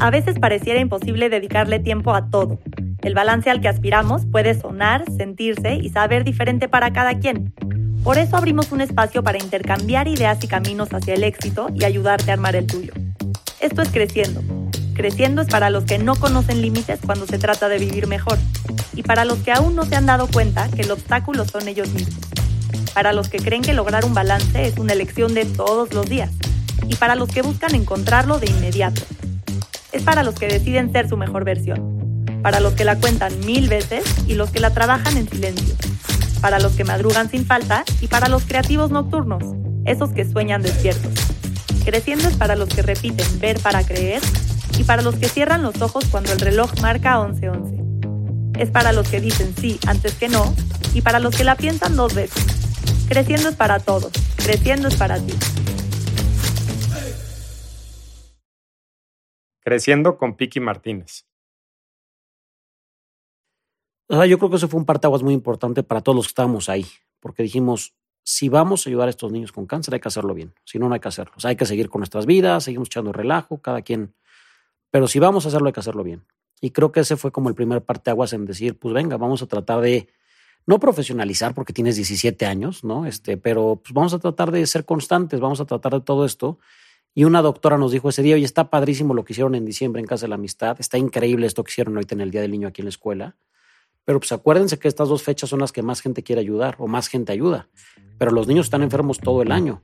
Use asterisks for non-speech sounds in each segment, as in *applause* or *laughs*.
A veces pareciera imposible dedicarle tiempo a todo. El balance al que aspiramos puede sonar, sentirse y saber diferente para cada quien. Por eso abrimos un espacio para intercambiar ideas y caminos hacia el éxito y ayudarte a armar el tuyo. Esto es Creciendo. Creciendo es para los que no conocen límites cuando se trata de vivir mejor y para los que aún no se han dado cuenta que el obstáculo son ellos mismos. Para los que creen que lograr un balance es una elección de todos los días y para los que buscan encontrarlo de inmediato es para los que deciden ser su mejor versión, para los que la cuentan mil veces y los que la trabajan en silencio, para los que madrugan sin falta y para los creativos nocturnos, esos que sueñan despiertos. Creciendo es para los que repiten ver para creer y para los que cierran los ojos cuando el reloj marca 11:11. Es para los que dicen sí antes que no y para los que la piensan dos veces. Creciendo es para todos, creciendo es para ti. Creciendo con Piki Martínez. yo creo que eso fue un parteaguas muy importante para todos los que estábamos ahí, porque dijimos, si vamos a ayudar a estos niños con cáncer, hay que hacerlo bien. Si no, no hay que hacerlo. hay que seguir con nuestras vidas, seguimos echando relajo, cada quien. Pero si vamos a hacerlo, hay que hacerlo bien. Y creo que ese fue como el primer parteaguas en decir, pues venga, vamos a tratar de no profesionalizar porque tienes 17 años, ¿no? Este, pero pues vamos a tratar de ser constantes, vamos a tratar de todo esto y una doctora nos dijo ese día, oye, está padrísimo lo que hicieron en diciembre en Casa de la Amistad, está increíble esto que hicieron ahorita en el Día del Niño aquí en la escuela, pero pues acuérdense que estas dos fechas son las que más gente quiere ayudar o más gente ayuda, pero los niños están enfermos todo el año.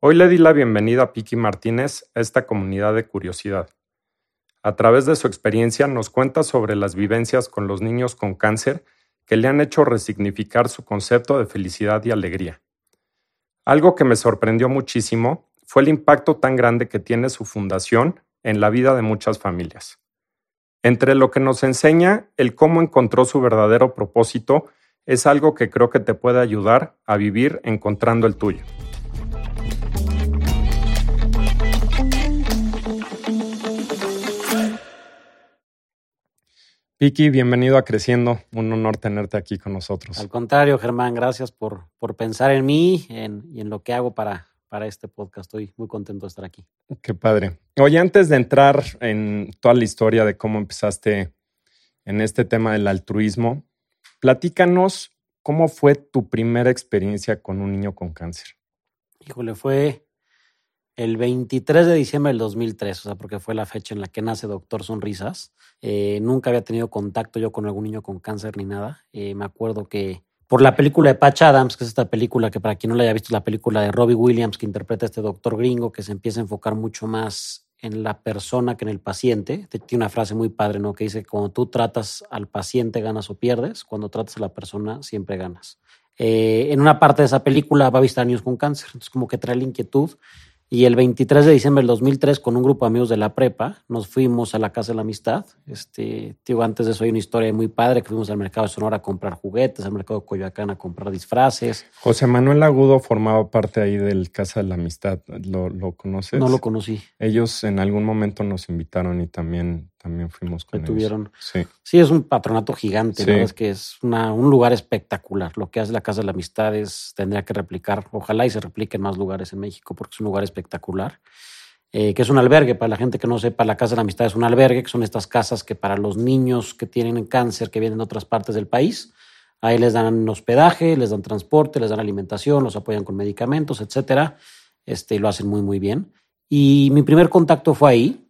Hoy le di la bienvenida a Piki Martínez a esta comunidad de curiosidad. A través de su experiencia nos cuenta sobre las vivencias con los niños con cáncer que le han hecho resignificar su concepto de felicidad y alegría. Algo que me sorprendió muchísimo fue el impacto tan grande que tiene su fundación en la vida de muchas familias. Entre lo que nos enseña el cómo encontró su verdadero propósito es algo que creo que te puede ayudar a vivir encontrando el tuyo. Vicky, bienvenido a Creciendo. Un honor tenerte aquí con nosotros. Al contrario, Germán, gracias por, por pensar en mí y en lo que hago para, para este podcast. Estoy muy contento de estar aquí. Qué padre. Oye, antes de entrar en toda la historia de cómo empezaste en este tema del altruismo, platícanos cómo fue tu primera experiencia con un niño con cáncer. Híjole, fue el 23 de diciembre del 2003, o sea, porque fue la fecha en la que nace Doctor Sonrisas. Eh, nunca había tenido contacto yo con algún niño con cáncer ni nada. Eh, me acuerdo que por la película de Patch Adams, que es esta película que para quien no la haya visto, es la película de Robbie Williams que interpreta a este doctor gringo, que se empieza a enfocar mucho más en la persona que en el paciente. Tiene una frase muy padre, ¿no? Que dice, cuando tú tratas al paciente ganas o pierdes, cuando tratas a la persona siempre ganas. Eh, en una parte de esa película va a visitar niños con cáncer, entonces como que trae la inquietud y el 23 de diciembre del 2003, con un grupo de amigos de la prepa, nos fuimos a la Casa de la Amistad. Este, digo, antes de eso hay una historia muy padre, que fuimos al mercado de Sonora a comprar juguetes, al mercado de Coyoacán a comprar disfraces. José Manuel Agudo formaba parte ahí del Casa de la Amistad. ¿Lo, lo conoces? No lo conocí. Ellos en algún momento nos invitaron y también también fuimos con ellos. tuvieron. Sí. sí, es un patronato gigante, ¿no? Es que es una, un lugar espectacular. Lo que hace la Casa de la Amistad es, tendría que replicar, ojalá y se replique en más lugares en México, porque es un lugar espectacular. Eh, que es un albergue, para la gente que no sepa, la Casa de la Amistad es un albergue, que son estas casas que para los niños que tienen cáncer, que vienen de otras partes del país, ahí les dan hospedaje, les dan transporte, les dan alimentación, los apoyan con medicamentos, etcétera, este, y lo hacen muy, muy bien. Y mi primer contacto fue ahí,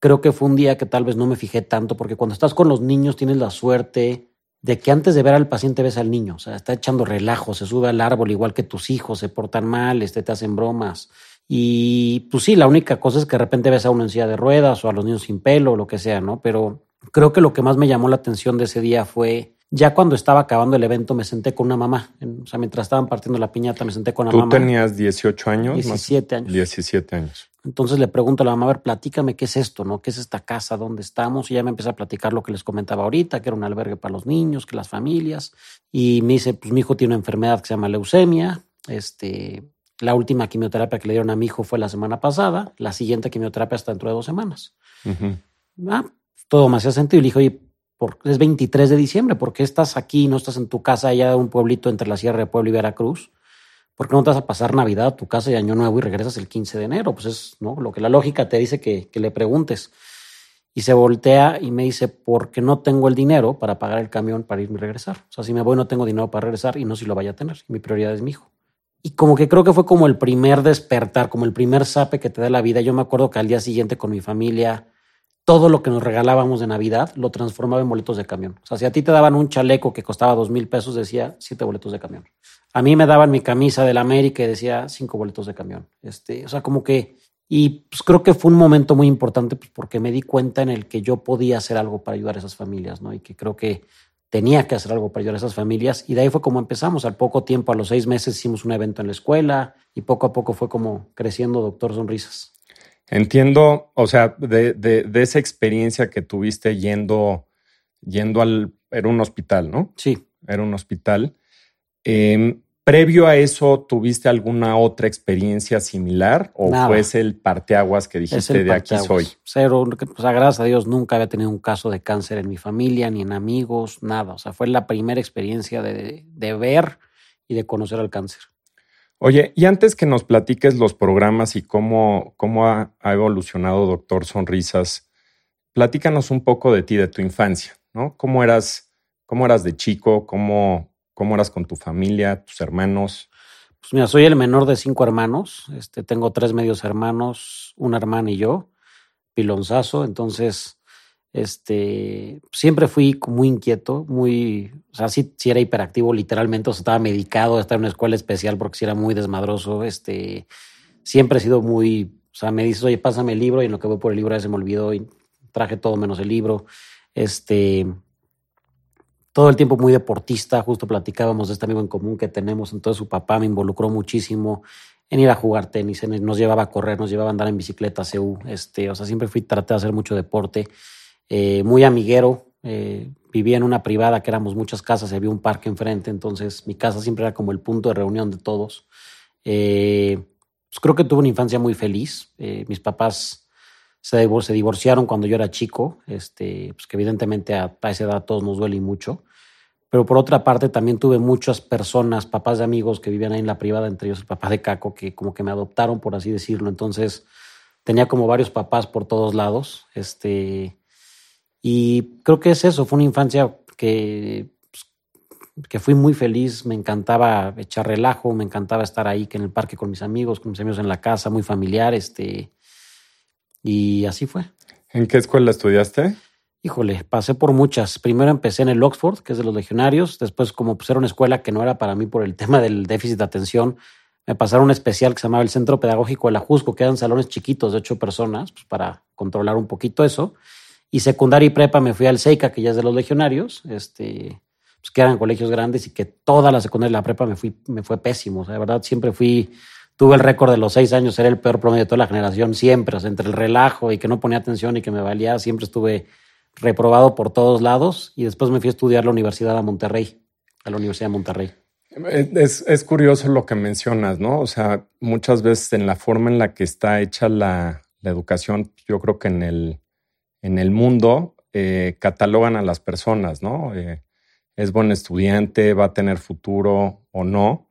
creo que fue un día que tal vez no me fijé tanto, porque cuando estás con los niños tienes la suerte de que antes de ver al paciente ves al niño, o sea, está echando relajo, se sube al árbol igual que tus hijos, se portan mal, este, te hacen bromas. Y pues sí, la única cosa es que de repente ves a uno en silla de ruedas o a los niños sin pelo o lo que sea, ¿no? Pero creo que lo que más me llamó la atención de ese día fue ya cuando estaba acabando el evento me senté con una mamá. O sea, mientras estaban partiendo la piñata me senté con la mamá. ¿Tú tenías 18 años? 17 años. 17 años. Entonces le pregunto a la mamá, a ver, platícame qué es esto, ¿no? ¿Qué es esta casa? ¿Dónde estamos? Y ya me empieza a platicar lo que les comentaba ahorita, que era un albergue para los niños, que las familias. Y me dice, pues mi hijo tiene una enfermedad que se llama leucemia. Este, la última quimioterapia que le dieron a mi hijo fue la semana pasada. La siguiente quimioterapia está dentro de dos semanas. Ah, todo me hacía sentido. Y le dije, oye, es 23 de diciembre, ¿por qué estás aquí, no estás en tu casa allá de un pueblito entre la Sierra de Puebla y Veracruz? ¿Por qué no te vas a pasar Navidad a tu casa y Año Nuevo y regresas el 15 de enero? Pues es ¿no? lo que la lógica te dice que, que le preguntes. Y se voltea y me dice, porque no tengo el dinero para pagar el camión para irme y regresar. O sea, si me voy no tengo dinero para regresar y no si lo vaya a tener. Mi prioridad es mi hijo. Y como que creo que fue como el primer despertar, como el primer sape que te da la vida. Yo me acuerdo que al día siguiente con mi familia, todo lo que nos regalábamos de Navidad lo transformaba en boletos de camión. O sea, si a ti te daban un chaleco que costaba dos mil pesos, decía siete boletos de camión. A mí me daban mi camisa del América y decía cinco boletos de camión. Este, o sea, como que y pues creo que fue un momento muy importante pues, porque me di cuenta en el que yo podía hacer algo para ayudar a esas familias, ¿no? Y que creo que tenía que hacer algo para ayudar a esas familias. Y de ahí fue como empezamos. Al poco tiempo, a los seis meses, hicimos un evento en la escuela y poco a poco fue como creciendo Doctor Sonrisas. Entiendo, o sea, de, de, esa experiencia que tuviste yendo, yendo al, era un hospital, ¿no? Sí. Era un hospital. Eh, ¿Previo a eso tuviste alguna otra experiencia similar o fue ese el parteaguas que dijiste de aquí soy? Cero, o sea, gracias a Dios nunca había tenido un caso de cáncer en mi familia, ni en amigos, nada. O sea, fue la primera experiencia de, ver y de conocer al cáncer. Oye, y antes que nos platiques los programas y cómo, cómo ha, evolucionado Doctor Sonrisas, platícanos un poco de ti, de tu infancia, ¿no? ¿Cómo eras, cómo eras de chico? ¿Cómo, ¿Cómo eras con tu familia, tus hermanos? Pues mira, soy el menor de cinco hermanos. Este, tengo tres medios hermanos, una hermana y yo, pilonzazo. Entonces, este, siempre fui muy inquieto, muy, o sea, sí, era hiperactivo literalmente, o sea, estaba medicado, estaba en una escuela especial porque sí era muy desmadroso. Este, siempre he sido muy, o sea, me dices, oye, pásame el libro y en lo que voy por el libro ya se me olvidó y traje todo menos el libro. Este, todo el tiempo muy deportista, justo platicábamos de este amigo en común que tenemos, entonces su papá me involucró muchísimo en ir a jugar tenis, nos llevaba a correr, nos llevaba a andar en bicicleta, CU, este, o sea, siempre fui, traté de hacer mucho deporte, eh, muy amiguero, eh, vivía en una privada que éramos muchas casas había un parque enfrente, entonces mi casa siempre era como el punto de reunión de todos. Eh, pues creo que tuve una infancia muy feliz, mis papás se, divorciaron cuando yo era chico, este, pues que evidentemente a, esa edad a todos nos duele mucho. Pero por otra parte también tuve muchas personas, papás de amigos que vivían ahí en la privada, entre ellos el papá de Caco, que como que me adoptaron, por así decirlo. Entonces tenía como varios papás por todos lados. Este, y creo que es eso, fue una infancia que, pues, que fui muy feliz, me encantaba echar relajo, me encantaba estar ahí que en el parque con mis amigos, con mis amigos en la casa, muy familiar. Este, y así fue. ¿En qué escuela estudiaste? Híjole, pasé por muchas. Primero empecé en el Oxford, que es de los legionarios. Después, como pues era una escuela que no era para mí por el *laughs* tema del déficit de atención, me pasaron un especial que se llamaba el Centro Pedagógico de la Jusco, que eran salones chiquitos de ocho personas, pues para controlar un poquito eso. Y secundaria y prepa me fui al Seika, que ya es de los legionarios, este, pues que eran colegios grandes y que toda la secundaria y la prepa me, fui, me fue pésimo. O sea, de verdad, siempre fui tuve el récord de los seis años, era el peor promedio de toda la generación, siempre, o sea, entre el relajo y que no ponía atención y que me valía, siempre estuve reprobado por todos lados y después me fui a estudiar a la Universidad de Monterrey, a la Universidad de Monterrey. Es, curioso lo que mencionas, ¿no? O sea, muchas veces en la forma en la que está hecha la, educación, yo creo que en el, en el mundo eh, catalogan a las personas, ¿no? Eh, es buen estudiante, va a tener futuro o no.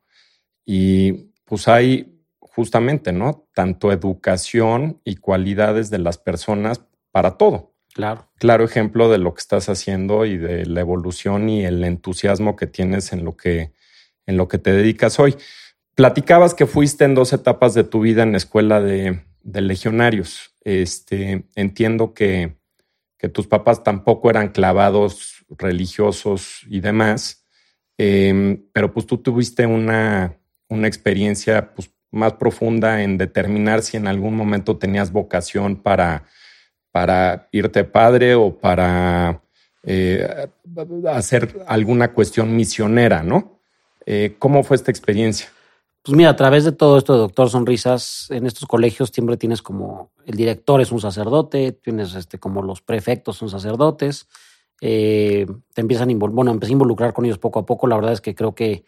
Y pues hay justamente, ¿no? Tanto educación y cualidades de las personas para todo. Claro. Claro ejemplo de lo que estás haciendo y de la evolución y el entusiasmo que tienes en lo que, en lo que te dedicas hoy. Platicabas que fuiste en dos etapas de tu vida en la escuela de, legionarios. Este, entiendo que, que, tus papás tampoco eran clavados religiosos y demás, em, pero pues tú tuviste una, una experiencia pues, más profunda en determinar si en algún momento tenías vocación para, para irte padre o para eh, hacer alguna cuestión misionera, ¿no? Eh, ¿Cómo fue esta experiencia? Pues mira, a través de todo esto de Doctor Sonrisas, en estos colegios siempre tienes como el director es un sacerdote, tienes este, como los prefectos son sacerdotes, eh, te empiezan a bueno, empecé a involucrar con ellos poco a poco. La verdad es que creo que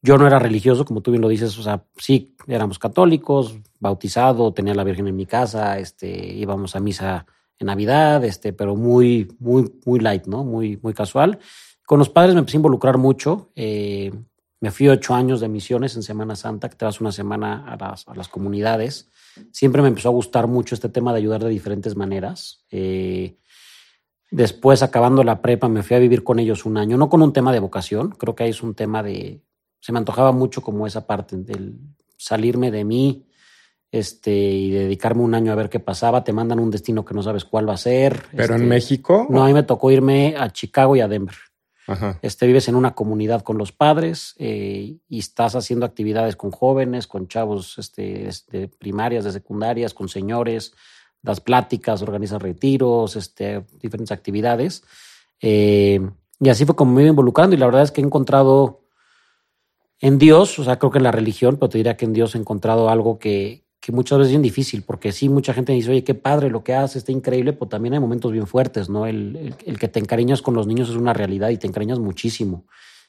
yo no era religioso, como tú bien lo dices, o sea, sí, éramos católicos, bautizado, tenía la Virgen en mi casa, este, íbamos a misa en Navidad, este, pero muy, muy, muy light, ¿no? Muy, muy casual. Con los padres me empecé a involucrar mucho. Eh, me fui ocho años de misiones en Semana Santa, que te vas una semana a las, a las, comunidades. Siempre me empezó a gustar mucho este tema de ayudar de diferentes maneras. Eh, después, acabando la prepa, me fui a vivir con ellos un año, no con un tema de vocación, creo que ahí es un tema de... Se me antojaba mucho como esa parte del salirme de mí, este, y dedicarme un año a ver qué pasaba. Te mandan un destino que no sabes cuál va a ser. ¿Pero en este, México? No, a mí me tocó irme a Chicago y a Denver. Este, vives en una comunidad con los padres eh, y estás haciendo actividades con jóvenes, con chavos este, de primarias, de secundarias, con señores, das pláticas, organizas retiros, este, diferentes actividades. Eh, y así fue como me iba involucrando y la verdad es que he encontrado en Dios, o sea, creo que en la religión, pero te diría que en Dios he encontrado algo que, que muchas veces es bien difícil, porque sí, mucha gente dice, oye, qué padre lo que hace, está increíble, pero también hay momentos bien fuertes, ¿no? El, el, que te encariñas con los niños es una realidad y te encariñas muchísimo.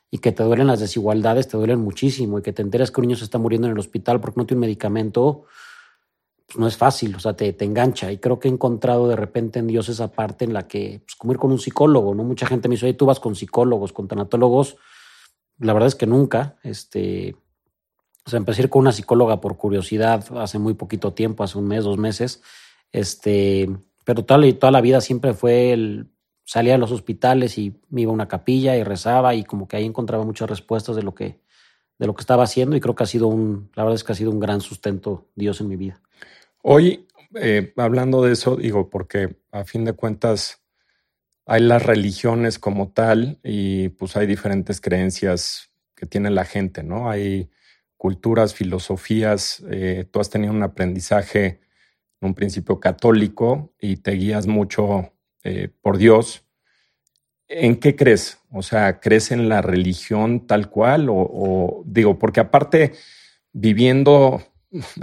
Y que te duelen las desigualdades, te duelen muchísimo. Y que te enteras que un niño se está muriendo en el hospital porque no tiene un medicamento, pues no es fácil, o sea, te, te, engancha. Y creo que he encontrado de repente en Dios esa parte en la que, pues como ir con un psicólogo, ¿no? Mucha gente me dice, oye, tú vas con psicólogos, con tanatólogos. La verdad es que nunca, este, o empecé con una psicóloga por curiosidad hace muy poquito tiempo, hace un mes, dos meses. Este, pero toda, toda la vida siempre fue el salía a los hospitales y me iba a una capilla y rezaba y como que ahí encontraba muchas respuestas de lo que de lo que estaba haciendo y creo que ha sido un, la verdad es que ha sido un gran sustento Dios en mi vida. Hoy, eh, hablando de eso, digo, porque a fin de cuentas hay las religiones como tal y pues hay diferentes creencias que tiene la gente, ¿no? Hay culturas, filosofías. Eh, tú has tenido un aprendizaje en un principio católico y te guías mucho eh, por Dios. ¿En qué crees? O sea, ¿crees en la religión tal cual? O, digo, porque aparte, viviendo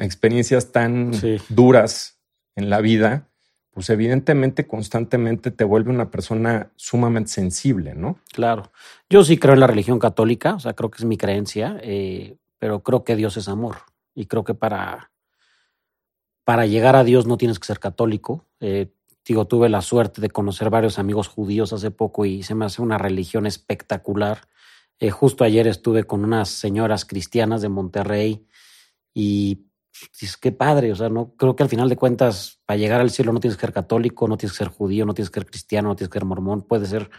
experiencias tan duras en la vida, pues evidentemente constantemente te vuelve una persona sumamente sensible, ¿no? Claro. Yo sí creo en la religión católica, o sea, creo que es mi creencia. Eh, pero creo que Dios es amor y creo que para, para llegar a Dios no tienes que ser católico. Eh, digo, tuve la suerte de conocer varios amigos judíos hace poco y se me hace una religión espectacular. Eh, justo ayer estuve con unas señoras cristianas de Monterrey y es que padre, o sea, no creo que al final de cuentas para llegar al cielo no tienes que ser católico, no tienes que ser judío, no tienes que ser cristiano, no tienes que ser mormón, puede ser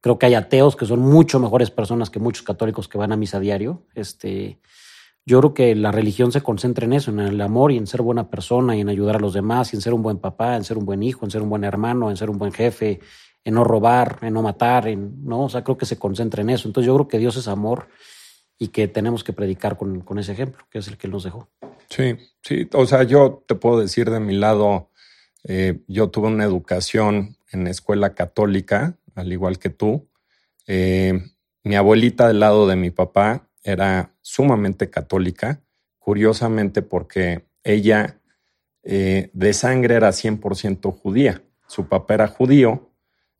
Creo que hay ateos que son mucho mejores personas que muchos católicos que van a misa diario. Este, yo creo que la religión se concentra en eso, en el amor y en ser buena persona y en ayudar a los demás, y en ser un buen papá, en ser un buen hijo, en ser un buen hermano, en ser un buen jefe, en no robar, en no matar, en, ¿no? O sea, creo que se concentra en eso. Entonces yo creo que Dios es amor y que tenemos que predicar con, con ese ejemplo, que es el que nos dejó. Sí, sí. O sea, yo te puedo decir de mi lado, eh, yo tuve una educación en escuela católica, al igual que tú. Eh, mi abuelita del lado de mi papá era sumamente católica, curiosamente porque ella eh, de sangre era 100% judía. Su papá era judío,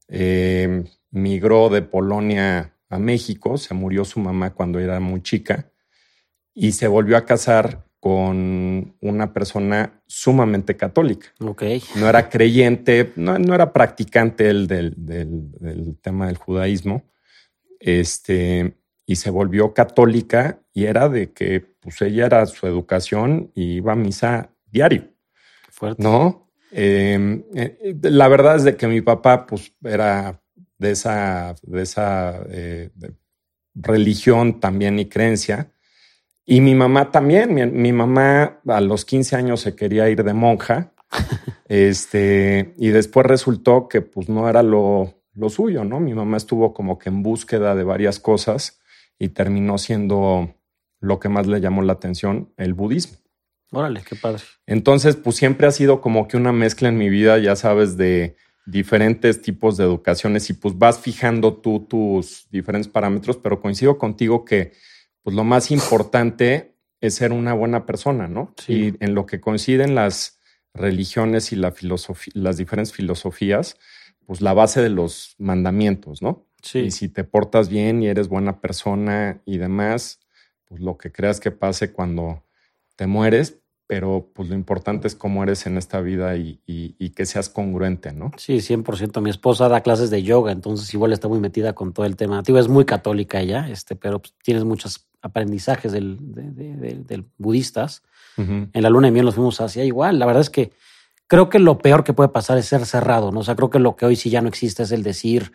eh, migró de Polonia a México, se murió su mamá cuando era muy chica y se volvió a casar con una persona sumamente católica. Okay. No era creyente, no, era practicante él del, tema del judaísmo. Este, y se volvió católica y era de que pues ella era su educación y iba a misa diario. Fuerte. ¿No? Em, eh, la verdad es de que mi papá pues era de esa, de esa eh, religión también y creencia y mi mamá también, mi, mamá a los 15 años se quería ir de monja, *laughs* este, y después resultó que pues no era lo, lo suyo, ¿no? Mi mamá estuvo como que en búsqueda de varias cosas y terminó siendo lo que más le llamó la atención, el budismo. Órale, qué padre. Entonces, pues siempre ha sido como que una mezcla en mi vida, ya sabes, de diferentes tipos de educaciones y pues vas fijando tú tus diferentes parámetros, pero coincido contigo que pues lo más importante es ser una buena persona, ¿no? Y en lo que coinciden las religiones y la filosofía, las diferentes filosofías, pues la base de los mandamientos, ¿no? Sí. Y si te portas bien y eres buena persona y demás, pues lo que creas que pase cuando te mueres, pero pues lo importante es cómo eres en esta vida y, que seas congruente, ¿no? Sí, 100%. Mi esposa da clases de yoga, entonces igual está muy metida con todo el tema. es muy católica ella, este, pero pues, tienes muchos aprendizajes del, de, budistas. En la luna de miel nos fuimos hacia igual. La verdad es que creo que lo peor que puede pasar es ser cerrado, ¿no? O sea, creo que lo que hoy sí ya no existe es el decir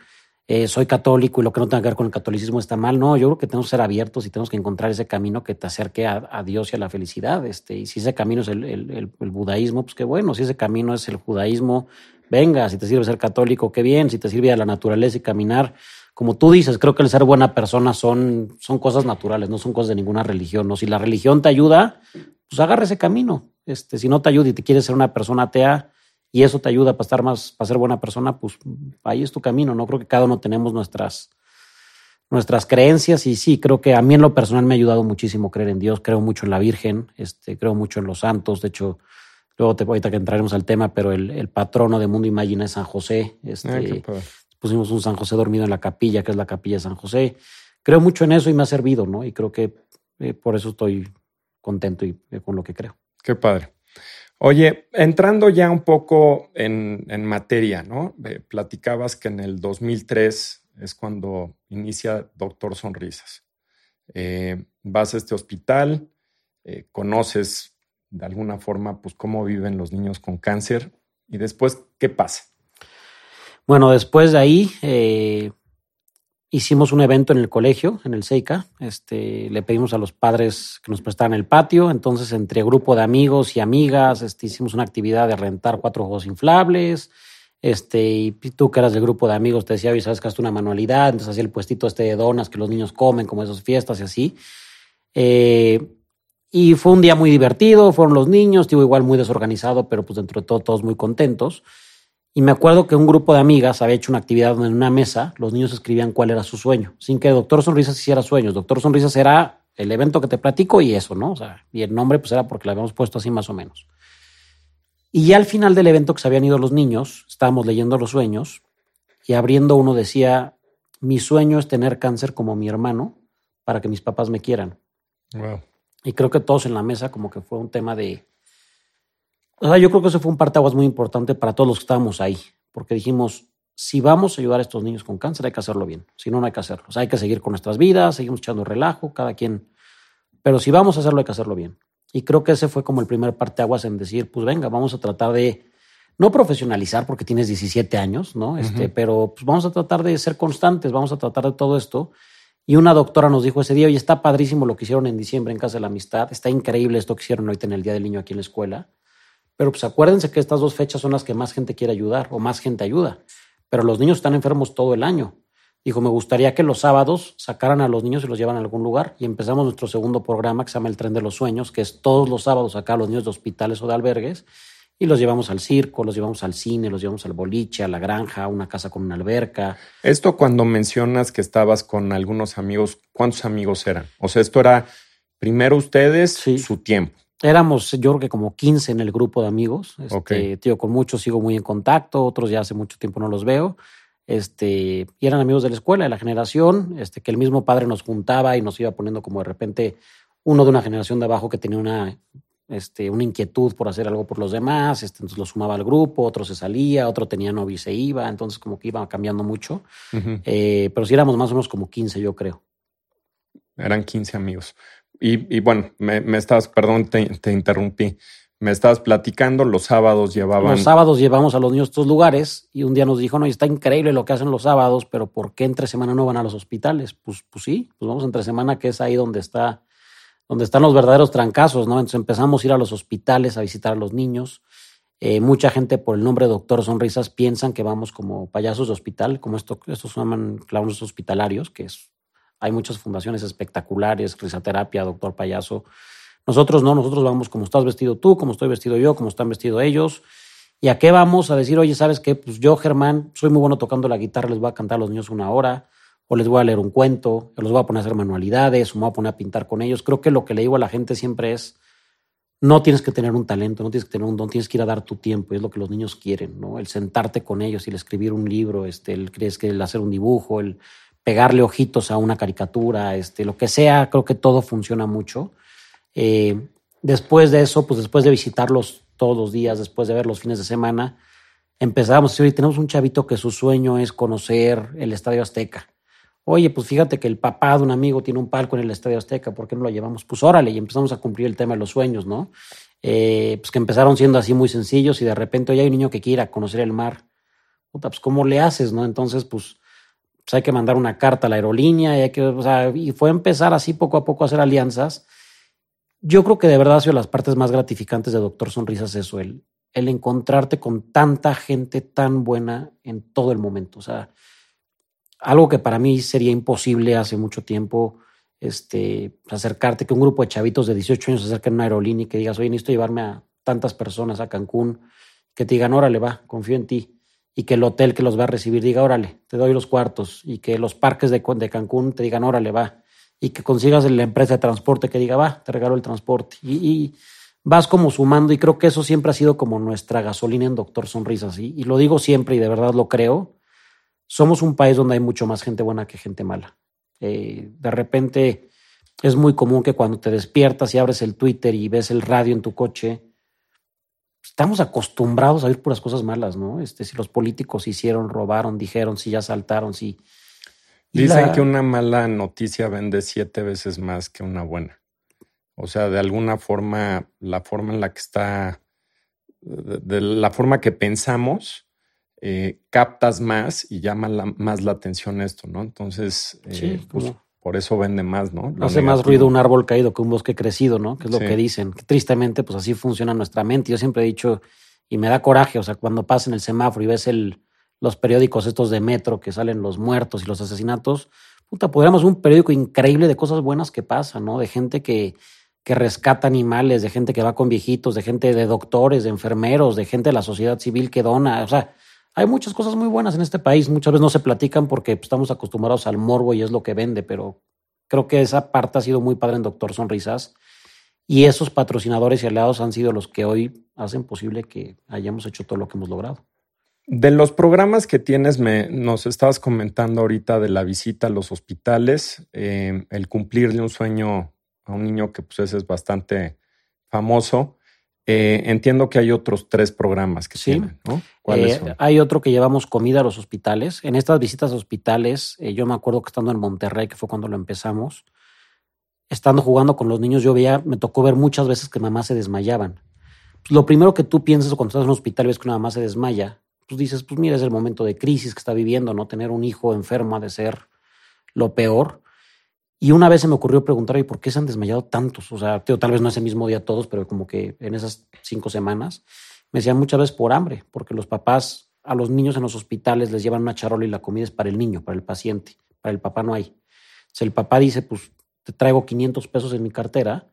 eh, soy católico y lo que no tenga que ver con el catolicismo está mal. No, yo creo que tenemos que ser abiertos y tenemos que encontrar ese camino que te acerque a, Dios y a la felicidad. Este, y si ese camino es el, el, budaísmo, pues qué bueno. Si ese camino es el judaísmo, venga. Si te sirve ser católico, qué bien. Si te sirve a la naturaleza y caminar, como tú dices, creo que el ser buena persona son, son cosas naturales, no son cosas de ninguna religión. ¿no? Si la religión te ayuda, pues agarra ese camino. Este, si no te ayuda y te quieres ser una persona atea, y eso te ayuda para estar más, para ser buena persona, pues ahí es tu camino, ¿no? Creo que cada uno tenemos nuestras, nuestras creencias y sí, creo que a mí en lo personal me ha ayudado muchísimo creer en Dios, creo mucho en la Virgen, este, creo mucho en los santos, de hecho, luego te, ahorita que entraremos al tema, pero el, patrono de Mundo Imagina es San José, este, pusimos un San José dormido en la capilla, que es la capilla de San José, creo mucho en eso y me ha servido, ¿no? Y creo que eh, por eso estoy contento y eh, con lo que creo. Qué padre. Oye, entrando ya un poco en, materia, ¿no? Eh, platicabas que en el 2003 es cuando inicia Doctor Sonrisas. Vas a este hospital, conoces de alguna forma pues cómo viven los niños con cáncer y después, ¿qué pasa? Bueno, después de ahí hicimos un evento en el colegio, en el SEICA. Este, le pedimos a los padres que nos prestaran el patio. Entonces, entre grupo de amigos y amigas, este, hicimos una actividad de rentar cuatro juegos inflables. Este, y tú que eras del grupo de amigos te decía, oye, sabes que hasta una manualidad. Entonces hacía el puestito este de donas que los niños comen, como esas fiestas y así. Eh, y fue un día muy divertido, fueron los niños, digo, igual muy desorganizado, pero pues dentro de todo todos muy contentos. Y me acuerdo que un grupo de amigas había hecho una actividad en una mesa los niños escribían cuál era su sueño, sin que Doctor Sonrisas hiciera sueños. Doctor Sonrisas era el evento que te platico y eso, ¿no? O sea, y el nombre pues era porque lo habíamos puesto así más o menos. Y ya al final del evento que se habían ido los niños, estábamos leyendo los sueños y abriendo uno decía, mi sueño es tener cáncer como mi hermano para que mis papás me quieran. Y creo que todos en la mesa como que fue un tema de, o sea, yo creo que eso fue un parteaguas muy importante para todos los que estábamos ahí, porque dijimos, si vamos a ayudar a estos niños con cáncer, hay que hacerlo bien. Si no, no hay que hacerlo. O sea, hay que seguir con nuestras vidas, seguimos echando relajo, cada quien. Pero si vamos a hacerlo, hay que hacerlo bien. Y creo que ese fue como el primer parteaguas en decir, pues venga, vamos a tratar de no profesionalizar porque tienes 17 años, ¿no? Este, pero pues vamos a tratar de ser constantes, vamos a tratar de todo esto. Y una doctora nos dijo ese día, oye, está padrísimo lo que hicieron en diciembre en Casa de la Amistad, está increíble esto que hicieron ahorita en el Día del Niño aquí en la escuela. Pero pues acuérdense que estas dos fechas son las que más gente quiere ayudar o más gente ayuda. Pero los niños están enfermos todo el año. Dijo, me gustaría que los sábados sacaran a los niños y los llevan a algún lugar. Y empezamos nuestro segundo programa que se llama El Tren de los Sueños, que es todos los sábados sacar a los niños de hospitales o de albergues y los llevamos al circo, los llevamos al cine, los llevamos al boliche, a la granja, a una casa con una alberca. Esto cuando mencionas que estabas con algunos amigos, ¿cuántos amigos eran? O sea, esto era primero ustedes, su tiempo. Éramos, yo creo que como 15 en el grupo de amigos. Este, Tío, con muchos sigo muy en contacto, otros ya hace mucho tiempo no los veo. Este, y eran amigos de la escuela, de la generación, este, que el mismo padre nos juntaba y nos iba poniendo como de repente uno de una generación de abajo que tenía una, este, una inquietud por hacer algo por los demás, este, entonces lo sumaba al grupo, otro se salía, otro tenía novio y se iba, entonces como que iba cambiando mucho. Eh, pero sí éramos más o menos como 15, yo creo. Eran 15 amigos. Y, bueno, me, me, estabas, perdón, te, interrumpí. Me estabas platicando, los sábados llevaban. Los sábados llevamos a los niños a estos lugares y un día nos dijo, no, está increíble lo que hacen los sábados, pero ¿por qué entre semana no van a los hospitales? Pues, pues sí, pues vamos entre semana, que es ahí donde está, donde están los verdaderos trancazos, ¿no? Entonces empezamos a ir a los hospitales a visitar a los niños. Eh, mucha gente por el nombre de Doctor Sonrisas piensan que vamos como payasos de hospital, como esto, estos se llaman clowns hospitalarios, que es hay muchas fundaciones espectaculares, risoterapia, doctor payaso. Nosotros no, nosotros vamos como estás vestido tú, como estoy vestido yo, como están vestidos ellos. ¿Y a qué vamos? A decir, oye, ¿sabes qué? Pues yo, Germán, soy muy bueno tocando la guitarra, les voy a cantar a los niños una hora, o les voy a leer un cuento, o les voy a poner a hacer manualidades, o me voy a poner a pintar con ellos. Creo que lo que le digo a la gente siempre es, no tienes que tener un talento, no tienes que tener un don, tienes que ir a dar tu tiempo, y es lo que los niños quieren, ¿no? El sentarte con ellos, el escribir un libro, este, el, el hacer un dibujo, el pegarle ojitos a una caricatura, este, lo que sea, creo que todo funciona mucho. Eh, después de eso, pues después de visitarlos todos los días, después de ver los fines de semana, empezamos a decir, tenemos un chavito que su sueño es conocer el Estadio Azteca. Oye, pues fíjate que el papá de un amigo tiene un palco en el Estadio Azteca, ¿por qué no lo llevamos? Pues órale, y empezamos a cumplir el tema de los sueños, ¿no? Eh, pues que empezaron siendo así muy sencillos y de repente, oye, hay un niño que quiera conocer el mar. Puta, pues ¿cómo le haces, no? Entonces, pues, pues hay que mandar una carta a la aerolínea y, hay que, o sea, y fue empezar así poco a poco a hacer alianzas. Yo creo que de verdad ha sido las partes más gratificantes de Doctor Sonrisas eso, el, el encontrarte con tanta gente tan buena en todo el momento. O sea, algo que para mí sería imposible hace mucho tiempo, este, acercarte, que un grupo de chavitos de 18 años se acerquen a una aerolínea y que digas, oye, necesito llevarme a tantas personas a Cancún, que te digan, órale, va, confío en ti. Y que el hotel que los va a recibir diga, órale, te doy los cuartos. Y que los parques de, de Cancún te digan, órale, va. Y que consigas la empresa de transporte que diga, va, te regalo el transporte. Y, vas como sumando y creo que eso siempre ha sido como nuestra gasolina en Doctor Sonrisas. Y, y lo digo siempre y de verdad lo creo somos un país donde hay mucho más gente buena que gente mala. Eh, de repente es muy común que cuando te despiertas y abres el Twitter y ves el radio en tu coche, estamos acostumbrados a oír puras cosas malas, ¿no? Este, si los políticos hicieron, robaron, dijeron, si ya saltaron, si... Dicen que una mala noticia vende siete veces más que una buena. O sea, de alguna forma, la forma en la que está, de la forma que pensamos, eh, captas más y llama más la atención esto, ¿no? Entonces, eh, pues, por eso vende más, ¿no? Hace más ruido un árbol caído que un bosque crecido, ¿no? Que es lo que dicen. tristemente, pues así funciona nuestra mente. Yo siempre he dicho, y me da coraje, o sea, cuando pasas en el semáforo y ves el, los periódicos estos de metro que salen los muertos y los asesinatos, puta, podríamos un periódico increíble de cosas buenas que pasan, ¿no? De gente que, que rescata animales, de gente que va con viejitos, de gente de doctores, de enfermeros, de gente de la sociedad civil que dona, o sea, hay muchas cosas muy buenas en este país. Muchas veces no se platican porque pues, estamos acostumbrados al morbo y es lo que vende, pero creo que esa parte ha sido muy padre en Doctor Sonrisas. Y esos patrocinadores y aliados han sido los que hoy hacen posible que hayamos hecho todo lo que hemos logrado. De los programas que tienes, me, nos estabas comentando ahorita de la visita a los hospitales, eh, el cumplirle un sueño a un niño que pues es bastante famoso. Eh, entiendo que hay otros tres programas que sí. tienen, ¿no? ¿Cuáles eh, Hay otro que llevamos comida a los hospitales. En estas visitas a hospitales, eh, yo me acuerdo que estando en Monterrey, que fue cuando lo empezamos, estando jugando con los niños, yo veía, me tocó ver muchas veces que mamás se desmayaban. Pues, lo primero que tú piensas cuando estás en un hospital y ves que una mamá se desmaya, pues dices, pues mira, es el momento de crisis que está viviendo, ¿no? Tener un hijo enfermo ha de ser lo peor. Y una vez se me ocurrió preguntar, ¿y por qué se han desmayado tantos? O sea, tal vez no ese mismo día todos, pero como que en esas cinco semanas, me decían muchas veces por hambre, porque los papás a los niños en los hospitales les llevan una charola y la comida es para el niño, para el paciente, para el papá no hay. Si el papá dice, pues te traigo 500 pesos en mi cartera,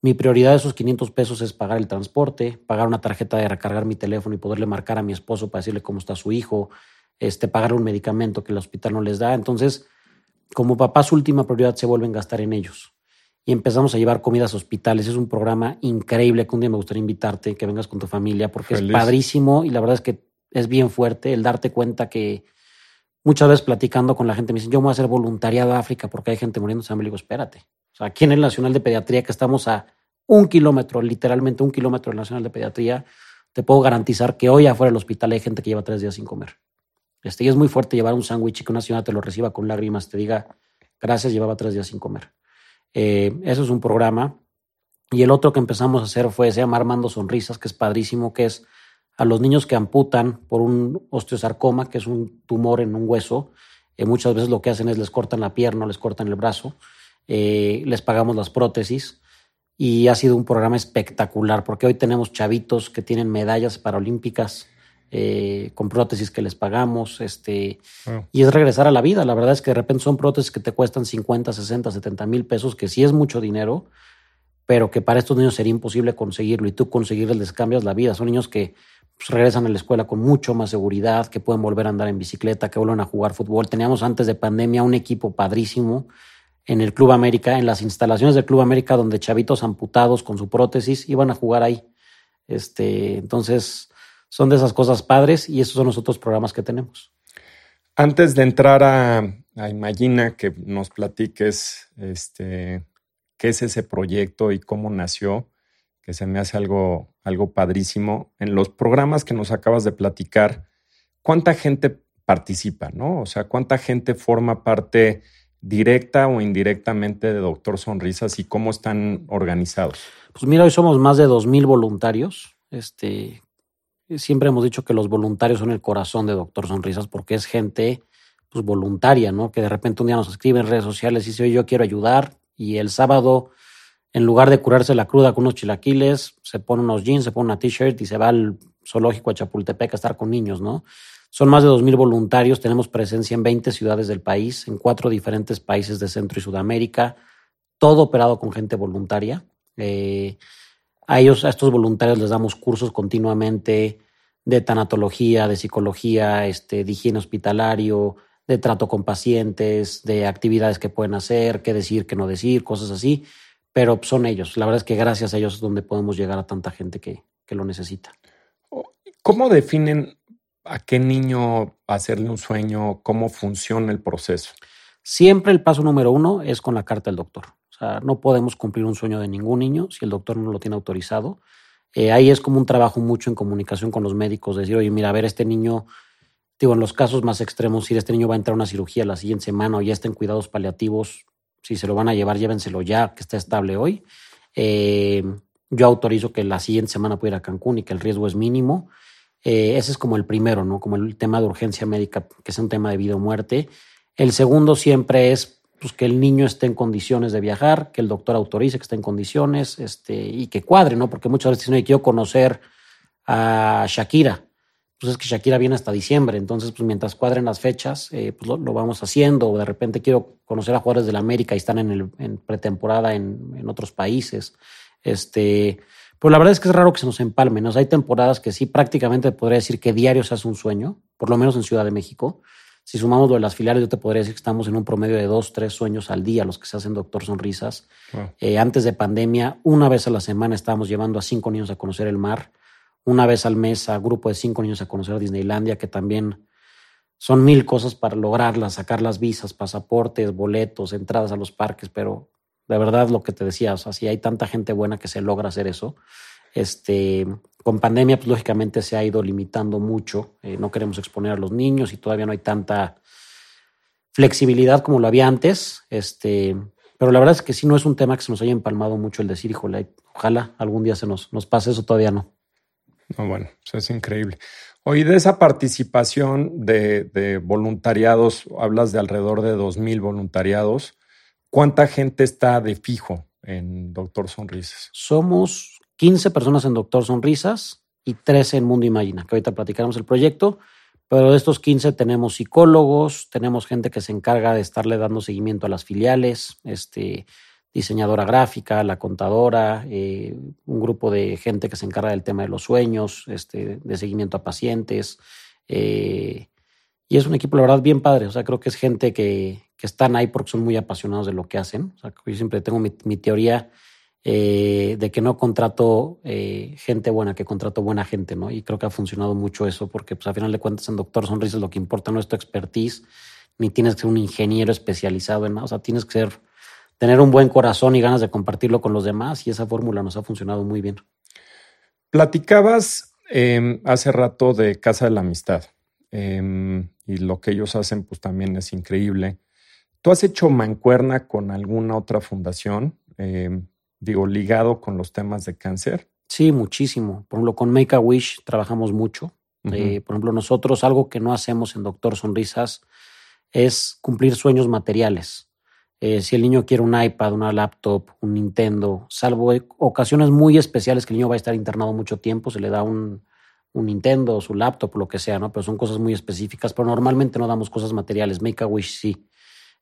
mi prioridad de esos 500 pesos es pagar el transporte, pagar una tarjeta de recargar mi teléfono y poderle marcar a mi esposo para decirle cómo está su hijo, este, pagar un medicamento que el hospital no les da. Entonces, como papá su última prioridad se vuelve a gastar en ellos. Y empezamos a llevar comidas a hospitales. Es un programa increíble que un día me gustaría invitarte, que vengas con tu familia, porque es padrísimo y la verdad es que es bien fuerte el darte cuenta que muchas veces platicando con la gente me dicen, yo me voy a hacer voluntariado a África porque hay gente muriendo. Y me digo, espérate. O sea, aquí en el Nacional de Pediatría, que estamos a un kilómetro, literalmente un kilómetro del Nacional de Pediatría, te puedo garantizar que hoy afuera del hospital hay gente que lleva tres días sin comer. Este, y es muy fuerte llevar un sándwich y que una señora te lo reciba con lágrimas, te diga, gracias, llevaba tres días sin comer. Eh, eso es un programa. Y el otro que empezamos a hacer fue, se llama Armando Sonrisas, que es padrísimo, que es a los niños que amputan por un osteosarcoma, que es un tumor en un hueso. Eh, muchas veces lo que hacen es les cortan la pierna, les cortan el brazo, eh, les pagamos las prótesis. Y ha sido un programa espectacular, porque hoy tenemos chavitos que tienen medallas paralímpicas eh, con prótesis que les pagamos, este, y es regresar a la vida. La verdad es que de repente son prótesis que te cuestan 50, 60, 70 mil pesos, que sí es mucho dinero, pero que para estos niños sería imposible conseguirlo y tú conseguirles les cambias la vida. Son niños que pues, regresan a la escuela con mucho más seguridad, que pueden volver a andar en bicicleta, que vuelven a jugar fútbol. Teníamos antes de pandemia un equipo padrísimo en el Club América, en las instalaciones del Club América, donde chavitos amputados con su prótesis iban a jugar ahí. Este, entonces, son de esas cosas padres y esos son los otros programas que tenemos. Antes de entrar a, Imagina, que nos platiques este, qué es ese proyecto y cómo nació, que se me hace algo, algo padrísimo. En los programas que nos acabas de platicar, ¿cuánta gente participa, no? O sea, ¿cuánta gente forma parte directa o indirectamente de Doctor Sonrisas y cómo están organizados? Pues mira, hoy somos más de 2.000 voluntarios. Este, siempre hemos dicho que los voluntarios son el corazón de Doctor Sonrisas porque es gente pues, voluntaria, ¿no? Que de repente un día nos escribe en redes sociales y dice, yo quiero ayudar y el sábado, en lugar de curarse la cruda con unos chilaquiles, se pone unos jeans, se pone una t-shirt y se va al zoológico a Chapultepec a estar con niños, ¿no? Son más de 2.000 voluntarios, tenemos presencia en 20 ciudades del país, en cuatro diferentes países de Centro y Sudamérica, todo operado con gente voluntaria. Eh, a ellos, a estos voluntarios les damos cursos continuamente de tanatología, de psicología, este, de higiene hospitalario, de trato con pacientes, de actividades que pueden hacer, qué decir, qué no decir, cosas así. Pero son ellos. La verdad es que gracias a ellos es donde podemos llegar a tanta gente que, que lo necesita. ¿Cómo definen a qué niño hacerle un sueño? ¿Cómo funciona el proceso? Siempre el paso número uno es con la carta del doctor. O sea, no podemos cumplir un sueño de ningún niño si el doctor no lo tiene autorizado. Eh, ahí es como un trabajo mucho en comunicación con los médicos, decir, oye, mira, a ver, este niño, digo, en los casos más extremos, si este niño va a entrar a una cirugía la siguiente semana o ya está en cuidados paliativos, si se lo van a llevar, llévenselo ya, que está estable hoy. Eh, yo autorizo que la siguiente semana pueda ir a Cancún y que el riesgo es mínimo. Eh, ese es como el primero, ¿no? Como el tema de urgencia médica, que es un tema de vida o muerte. El segundo siempre es pues, que el niño esté en condiciones de viajar, que el doctor autorice que esté en condiciones este, y que cuadre, ¿no? Porque muchas veces dicen, quiero conocer a Shakira. Pues es que Shakira viene hasta diciembre, entonces pues mientras cuadren las fechas, eh, pues lo, vamos haciendo. O de repente quiero conocer a jugadores de la América y están en, el, en pretemporada en, otros países. Este, pero la verdad es que es raro que se nos empalmen. ¿no? hay temporadas que sí, prácticamente podría decir que diario se hace un sueño, por lo menos en Ciudad de México. Si sumamos lo de las filiales, yo te podría decir que estamos en un promedio de dos, tres sueños al día, los que se hacen Doctor Sonrisas. Eh, antes de pandemia, una vez a la semana estábamos llevando a cinco niños a conocer el mar, una vez al mes a grupo de cinco niños a conocer Disneylandia, que también son mil cosas para lograrlas, sacar las visas, pasaportes, boletos, entradas a los parques, pero de verdad lo que te decía, o sea, si hay tanta gente buena que se logra hacer eso, este, con pandemia, pues lógicamente se ha ido limitando mucho. Eh, no queremos exponer a los niños y todavía no hay tanta flexibilidad como lo había antes. Este, pero la verdad es que sí no es un tema que se nos haya empalmado mucho el decir, híjole, ojalá algún día se nos, nos pase eso, todavía no. No, bueno, eso es increíble. Hoy de esa participación de, de voluntariados, hablas de alrededor de 2.000 voluntariados. ¿Cuánta gente está de fijo en Doctor Sonrisas? Somos 15 personas en Doctor Sonrisas y 13 en Mundo Imagina, que ahorita platicaremos el proyecto. Pero de estos 15 tenemos psicólogos, tenemos gente que se encarga de estarle dando seguimiento a las filiales, este, diseñadora gráfica, la contadora, eh, un grupo de gente que se encarga del tema de los sueños, este, de seguimiento a pacientes. Eh, y es un equipo, la verdad, bien padre. O sea, creo que es gente que, que están ahí porque son muy apasionados de lo que hacen. Yo siempre tengo mi, mi teoría eh, de que no contrato eh, gente buena, que contrato buena gente, ¿no? Y creo que ha funcionado mucho eso, porque pues a final de cuentas en Doctor Sonrisas lo que importa no es tu expertise, ni tienes que ser un ingeniero especializado en nada, o sea, tienes que ser, tener un buen corazón y ganas de compartirlo con los demás, y esa fórmula nos ha funcionado muy bien. Platicabas em, hace rato de Casa de la Amistad, em, y lo que ellos hacen pues también es increíble. ¿Tú has hecho mancuerna con alguna otra fundación? Em, digo, ligado con los temas de cáncer? Sí, muchísimo. Por ejemplo, con Make a Wish trabajamos mucho. Eh, por ejemplo, nosotros algo que no hacemos en Doctor Sonrisas es cumplir sueños materiales. Eh, si el niño quiere un iPad, una laptop, un Nintendo, salvo ocasiones muy especiales que el niño va a estar internado mucho tiempo, se le da un, un Nintendo, su laptop, lo que sea, ¿no? Pero son cosas muy específicas, pero normalmente no damos cosas materiales. Make a Wish sí.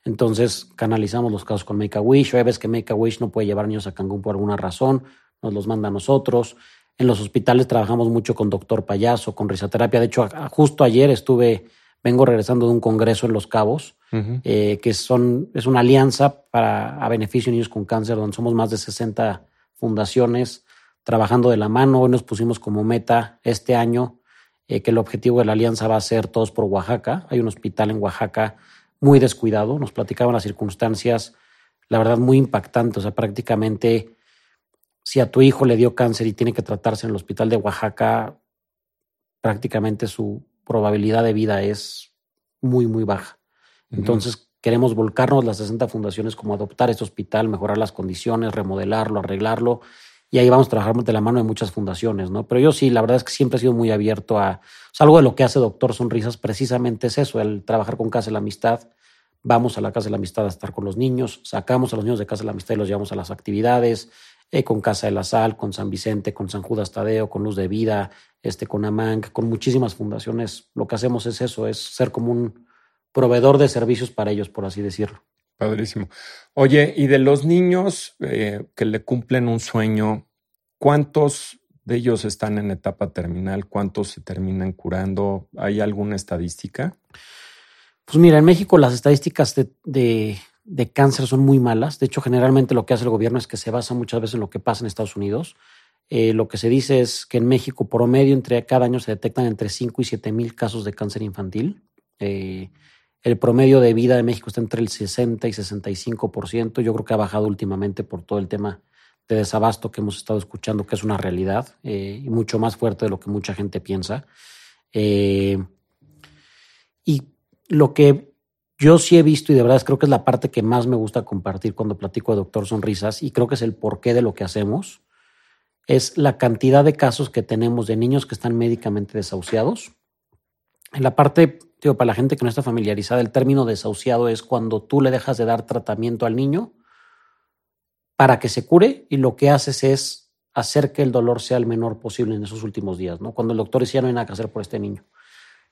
Entonces canalizamos los casos con Make a Wish. O hay veces que Make a Wish no puede llevar niños a Cancún por alguna razón, nos los manda a nosotros. En los hospitales trabajamos mucho con doctor payaso, con risoterapia. De hecho, justo ayer estuve, vengo regresando de un congreso en Los Cabos, eh, que son, es una alianza para, a beneficio de niños con cáncer, donde somos más de 60 fundaciones trabajando de la mano. Hoy nos pusimos como meta este año eh, que el objetivo de la alianza va a ser todos por Oaxaca. Hay un hospital en Oaxaca muy descuidado. Nos platicaban las circunstancias, la verdad, muy impactantes. O sea, prácticamente si a tu hijo le dio cáncer y tiene que tratarse en el hospital de Oaxaca, prácticamente su probabilidad de vida es muy, muy baja. Entonces, queremos volcarnos las 60 fundaciones como adoptar este hospital, mejorar las condiciones, remodelarlo, arreglarlo. Y ahí vamos a trabajar de la mano de muchas fundaciones, ¿no? Pero yo sí, la verdad es que siempre he sido muy abierto a... algo de lo que hace Doctor Sonrisas precisamente es eso, el trabajar con Casa de la Amistad. Vamos a la Casa de la Amistad a estar con los niños, sacamos a los niños de Casa de la Amistad y los llevamos a las actividades, eh, con Casa de la Sal, con San Vicente, con San Judas Tadeo, con Luz de Vida, este, con Amang, con muchísimas fundaciones. Lo que hacemos es eso, es ser como un proveedor de servicios para ellos, por así decirlo. Padrísimo. Oye, y de los niños eh, que le cumplen un sueño, ¿cuántos de ellos están en etapa terminal? ¿Cuántos se terminan curando? ¿Hay alguna estadística? Pues mira, en México las estadísticas de, cáncer son muy malas. De hecho, generalmente lo que hace el gobierno es que se basa muchas veces en lo que pasa en Estados Unidos. Eh, lo que se dice es que en México, promedio, entre cada año se detectan entre 5 y 7 mil casos de cáncer infantil. Eh, el promedio de vida de México está entre el 60 y 65%. Yo creo que ha bajado últimamente por todo el tema de desabasto que hemos estado escuchando, que es una realidad eh, y mucho más fuerte de lo que mucha gente piensa. Eh, y lo que yo sí he visto y de verdad creo que es la parte que más me gusta compartir cuando platico de Doctor Sonrisas y creo que es el porqué de lo que hacemos, es la cantidad de casos que tenemos de niños que están médicamente desahuciados. En la parte para la gente que no está familiarizada, el término desahuciado es cuando tú le dejas de dar tratamiento al niño para que se cure y lo que haces es hacer que el dolor sea el menor posible en esos últimos días, ¿no? Cuando el doctor dice ya no hay nada que hacer por este niño.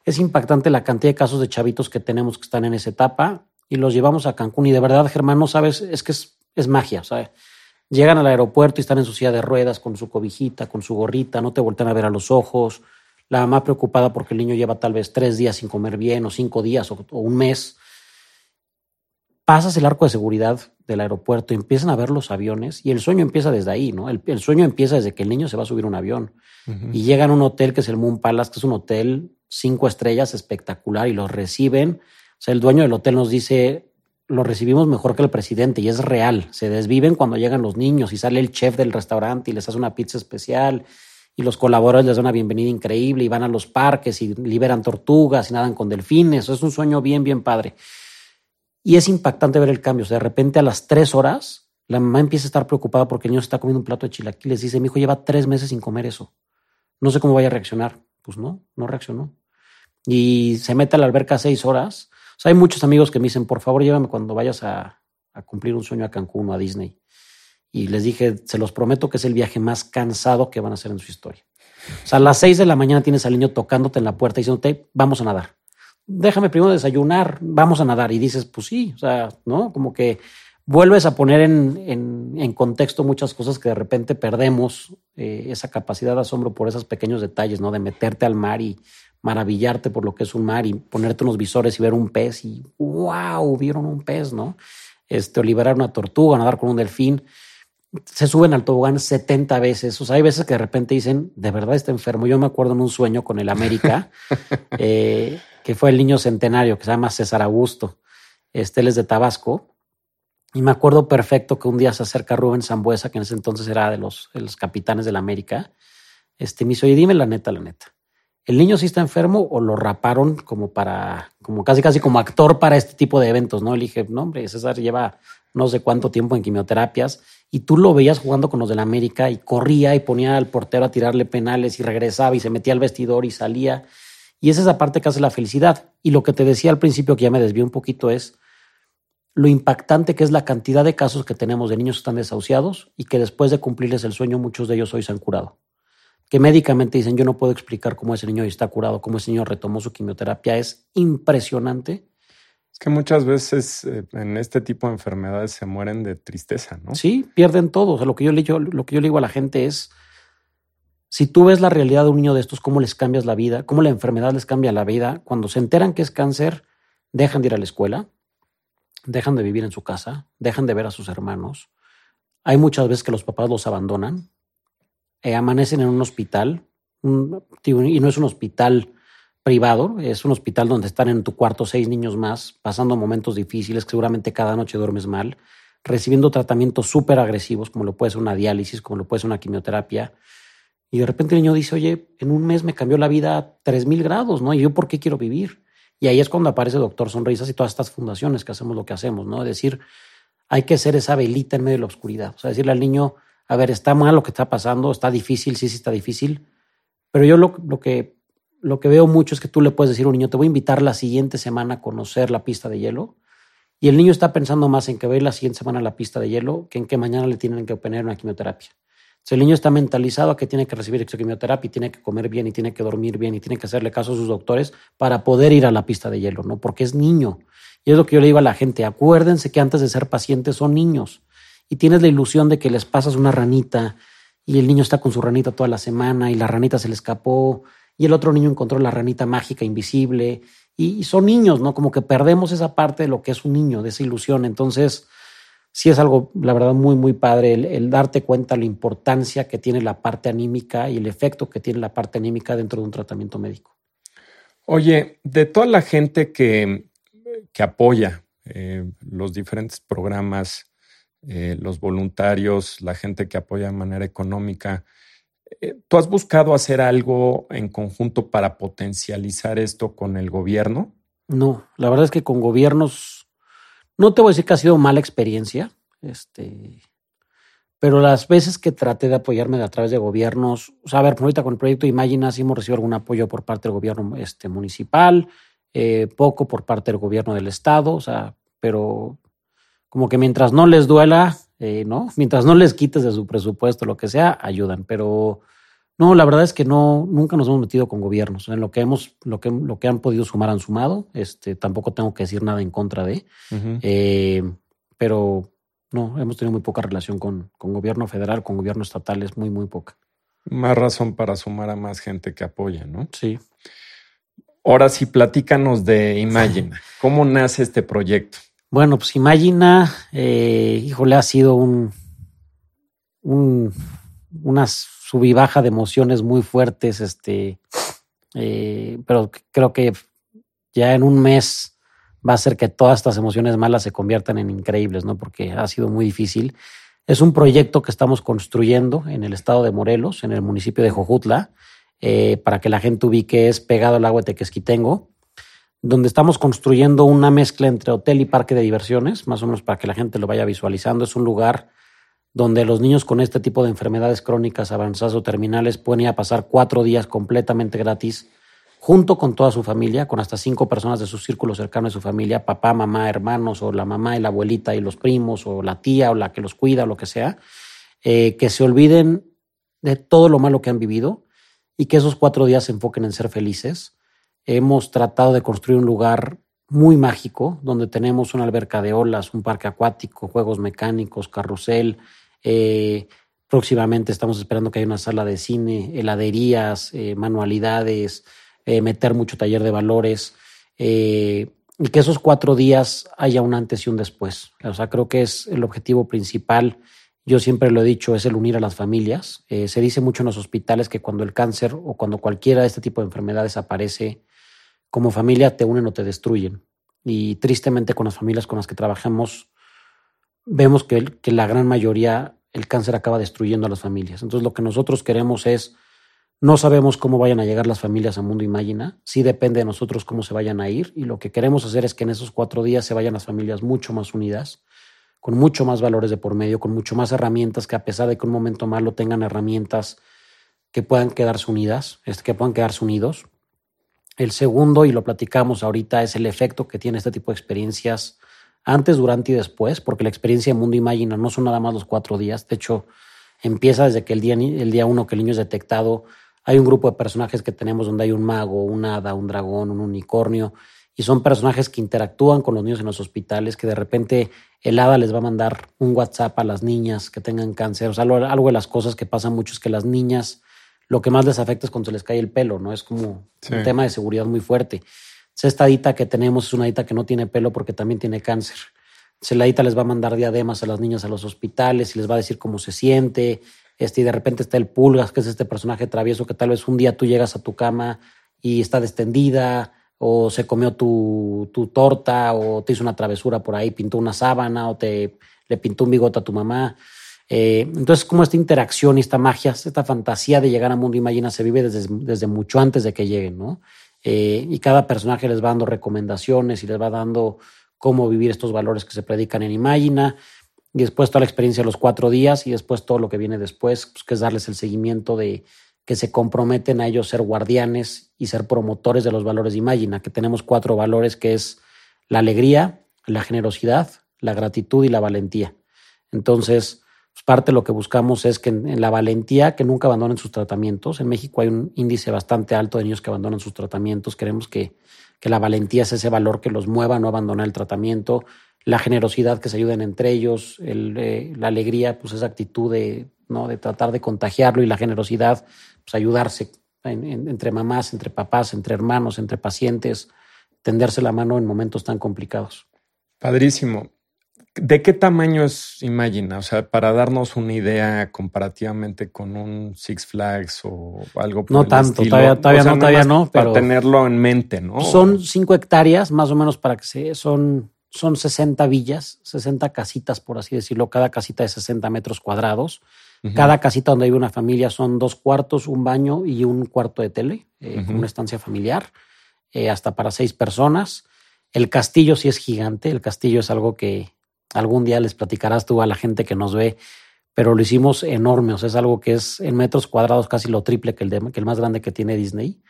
Es impactante la cantidad de casos de chavitos que tenemos que están en esa etapa y los llevamos a Cancún y de verdad, Germán, no sabes, es que es, es magia. Llegan al aeropuerto y están en su silla de ruedas con su cobijita, con su gorrita, no te voltean a ver a los ojos, la mamá preocupada porque el niño lleva tal vez tres días sin comer bien o cinco días o, un mes. Pasas el arco de seguridad del aeropuerto, empiezan a ver los aviones y el sueño empieza desde ahí, ¿no? El, sueño empieza desde que el niño se va a subir a un avión y llegan a un hotel que es el Moon Palace, que es un hotel cinco estrellas espectacular y los reciben. O sea, el dueño del hotel nos dice, lo recibimos mejor que el presidente y es real. Se desviven cuando llegan los niños y sale el chef del restaurante y les hace una pizza especial y los colaboradores les dan una bienvenida increíble y van a los parques y liberan tortugas y nadan con delfines. Es un sueño bien, bien padre. Y es impactante ver el cambio. De repente a las tres horas, la mamá empieza a estar preocupada porque el niño está comiendo un plato de chilaquiles. Dice, mi hijo lleva tres meses sin comer eso. No sé cómo vaya a reaccionar. Pues no, no reaccionó. Y se mete a la alberca seis horas. Hay muchos amigos que me dicen, por favor, llévame cuando vayas a cumplir un sueño a Cancún o a Disney y les dije, se los prometo que es el viaje más cansado que van a hacer en su historia. O sea, a las seis de la mañana tienes al niño tocándote en la puerta y diciéndote, vamos a nadar. Déjame primero desayunar, vamos a nadar. Y dices, pues sí, o sea, ¿no? Como que vuelves a poner en, en, contexto muchas cosas que de repente perdemos eh, esa capacidad de asombro por esos pequeños detalles, ¿no? De meterte al mar y maravillarte por lo que es un mar y ponerte unos visores y ver un pez y wow, vieron un pez, ¿no? Este, o liberar una tortuga, nadar con un delfín se suben al tobogán 70 veces. O sea, hay veces que de repente dicen, de verdad está enfermo. Yo me acuerdo en un sueño con el América, *laughs* eh, que fue el niño centenario, que se llama César Augusto. Este, él es de Tabasco. Y me acuerdo perfecto que un día se acerca Rubén Zambuesa, que en ese entonces era de los, de los capitanes del América. Este, me dice, oye, dime la neta, la neta. ¿El niño sí está enfermo o lo raparon como para, como casi, casi como actor para este tipo de eventos? No, le dije, no, hombre, César lleva no sé cuánto tiempo en quimioterapias y tú lo veías jugando con los del América y corría y ponía al portero a tirarle penales y regresaba y se metía al vestidor y salía. Y esa es la parte que hace la felicidad. Y lo que te decía al principio, que ya me desvió un poquito, es lo impactante que es la cantidad de casos que tenemos de niños que están desahuciados y que después de cumplirles el sueño, muchos de ellos hoy se han curado. Que médicamente dicen, yo no puedo explicar cómo ese niño está curado, cómo ese niño retomó su quimioterapia. Es impresionante es que muchas veces eh, en este tipo de enfermedades se mueren de tristeza, ¿no? Sí, pierden todo. O sea, lo que yo le, lo que yo digo a la gente es, si tú ves la realidad de un niño de estos, cómo les cambias la vida, cómo la enfermedad les cambia la vida, cuando se enteran que es cáncer, dejan de ir a la escuela, dejan de vivir en su casa, dejan de ver a sus hermanos. Hay muchas veces que los papás los abandonan, eh, amanecen en un hospital, y no es un hospital privado, es un hospital donde están en tu cuarto seis niños más, pasando momentos difíciles, que seguramente cada noche duermes mal. recibiendo tratamientos súper agresivos, como lo puede ser una diálisis, como lo puede ser una quimioterapia. Y de repente el niño dice, oye, en un mes me cambió la vida a 3000 grados, ¿no? ¿Y yo por qué quiero vivir? Y ahí es cuando aparece Doctor Sonrisas y todas estas fundaciones que hacemos lo que hacemos, ¿no? Es decir, hay que ser esa velita en medio de la oscuridad. O sea, decirle al niño, a ver, está mal lo que está pasando, está difícil, sí, sí está difícil. Pero yo lo, lo, que, lo que veo mucho es que tú le puedes decir a un niño, te voy a invitar la siguiente semana a conocer la pista de hielo y el niño está pensando más en que va la siguiente semana a la pista de hielo que en que mañana le tienen que poner una quimioterapia. Si el niño está mentalizado a que tiene que recibir quimioterapia y tiene que comer bien y tiene que dormir bien y tiene que hacerle caso a sus doctores para poder ir a la pista de hielo, ¿no? Porque es niño. Y es lo que yo le digo a la gente, acuérdense que antes de ser pacientes son niños y tienes la ilusión de que les pasas una ranita y el niño está con su ranita toda la semana y la ranita se le escapó y el otro niño encontró la ranita mágica invisible y, son niños, ¿no? Como que perdemos esa parte de lo que es un niño, de esa ilusión. Entonces, sí es algo, la verdad, muy, muy padre el, darte cuenta la importancia que tiene la parte anímica y el efecto que tiene la parte anímica dentro de un tratamiento médico. Oye, de toda la gente que, que apoya eh, los diferentes programas, eh, los voluntarios, la gente que apoya de manera económica, ¿Tú has buscado hacer algo en conjunto para potencializar esto con el gobierno? No, la verdad es que con gobiernos, no te voy a decir que ha sido mala experiencia, este, pero las veces que traté de apoyarme a través de gobiernos, o a ver, ahorita con el proyecto Imagina sí hemos recibido algún apoyo por parte del gobierno este, municipal, eh, poco por parte del gobierno del estado, o sea, pero como que mientras no les duela, eh, ¿no? Mientras no les quites de su presupuesto, lo que sea, ayudan. Pero no, la verdad es que no, nunca nos hemos metido con gobiernos. En lo que hemos, lo que, lo que han podido sumar han sumado. Este, tampoco tengo que decir nada en contra de. Eh, pero no, hemos tenido muy poca relación con, con gobierno federal, con gobierno estatal, es muy, muy poca. Más razón para sumar a más gente que apoya, ¿no? Sí. Ahora sí, platícanos de Imagina. *laughs* ¿Cómo nace este proyecto? Bueno, pues Imagina, eh, híjole, ha sido un, un, una sub baja de emociones muy fuertes, este, eh, pero creo que ya en un mes va a ser que todas estas emociones malas se conviertan en increíbles, ¿no? Porque ha sido muy difícil. Es un proyecto que estamos construyendo en el estado de Morelos, en el municipio de Jojutla, eh, para que la gente ubique, es pegado al agua de Tequesquitengo donde estamos construyendo una mezcla entre hotel y parque de diversiones, más o menos para que la gente lo vaya visualizando. Es un lugar donde los niños con este tipo de enfermedades crónicas avanzadas o terminales pueden ir a pasar cuatro días completamente gratis junto con toda su familia, con hasta cinco personas de su círculo cercano de su familia, papá, mamá, hermanos, o la mamá y la abuelita y los primos, o la tía, o la que los cuida, o lo que sea, eh, que se olviden de todo lo malo que han vivido y que esos cuatro días se enfoquen en ser felices hemos tratado de construir un lugar muy mágico, donde tenemos una alberca de olas, un parque acuático, juegos mecánicos, carrusel. Eh, próximamente estamos esperando que haya una sala de cine, heladerías, eh, manualidades, eh, meter mucho taller de valores y que esos cuatro días haya un antes y un después. O sea, creo que es el objetivo principal. Yo siempre lo he dicho, es el unir a las familias. se dice mucho en los hospitales que cuando el cáncer o cuando cualquiera de este tipo de enfermedades aparece, como familia te unen o te destruyen. Y tristemente con las familias con las que trabajamos, vemos que, la gran mayoría el cáncer acaba destruyendo a las familias. Entonces lo que nosotros queremos es, no sabemos cómo vayan a llegar las familias a Mundo Imagina, sí depende de nosotros cómo se vayan a ir y lo que queremos hacer es que en esos cuatro días se vayan las familias mucho más unidas, con mucho más valores de por medio, con mucho más herramientas que a pesar de que un momento malo tengan herramientas que puedan quedarse unidas, este, que puedan quedarse unidos el segundo, y lo platicamos ahorita, es el efecto que tiene este tipo de experiencias antes, durante y después, porque la experiencia de Mundo Imagina no son nada más los cuatro días. De hecho, empieza desde que el día, el día uno que el niño es detectado, hay un grupo de personajes que tenemos donde hay un mago, un hada, un dragón, un unicornio, y son personajes que interactúan con los niños en los hospitales, que de repente el hada les va a mandar un WhatsApp a las niñas que tengan cáncer. O sea, algo de las cosas que pasan mucho es que las niñas lo que más les afecta es cuando se les cae el pelo, ¿no? Es como un tema de seguridad muy fuerte. esta dita que tenemos es una dita que no tiene pelo porque también tiene cáncer. la dita les va a mandar diademas a las niñas a los hospitales y les va a decir cómo se siente. Este, y de repente está el Pulgas, que es este personaje travieso que tal vez un día tú llegas a tu cama y está destendida, o se comió tu, tu torta, o te hizo una travesura por ahí, pintó una sábana, o te le pintó un bigote a tu mamá. Eh, entonces, como esta interacción y esta magia, esta fantasía de llegar a Mundo Imagina se vive desde, mucho antes de que lleguen, ¿no? Eh, y cada personaje les va dando recomendaciones y les va dando cómo vivir estos valores que se predican en Imagina. Y después toda la experiencia de los cuatro días y después todo lo que viene después, pues, que es darles el seguimiento de que se comprometen a ellos ser guardianes y ser promotores de los valores de Imagina, que tenemos cuatro valores que es la alegría, la generosidad, la gratitud y la valentía. Entonces, pues, parte de lo que buscamos es que en, la valentía, que nunca abandonen sus tratamientos. En México hay un índice bastante alto de niños que abandonan sus tratamientos. Queremos que, que la valentía es ese valor que los mueva a no abandonar el tratamiento. La generosidad, que se ayuden entre ellos. Eh, la alegría, pues esa actitud de, ¿no? de tratar de contagiarlo. Y la generosidad, pues ayudarse entre mamás, entre papás, entre hermanos, entre pacientes. Tenderse la mano en momentos tan complicados. Padrísimo. ¿De qué tamaño es Imagina? O sea, para darnos una idea comparativamente con un Six Flags o algo por No tanto, todavía, todavía no, todavía no. Pero para tenerlo en mente, ¿no? Son cinco hectáreas, más o menos para que se. Son, son 60 villas, 60 casitas, por así decirlo. Cada casita de 60 metros cuadrados. Cada casita donde vive una familia son dos cuartos, un baño y un cuarto de tele, eh, una estancia familiar, eh, hasta para seis personas. El castillo sí es gigante. El castillo es algo que algún día les platicarás tú a la gente que nos ve, pero lo hicimos enorme. O sea, es algo que es en metros cuadrados casi lo triple que el, que el más grande que tiene Disney.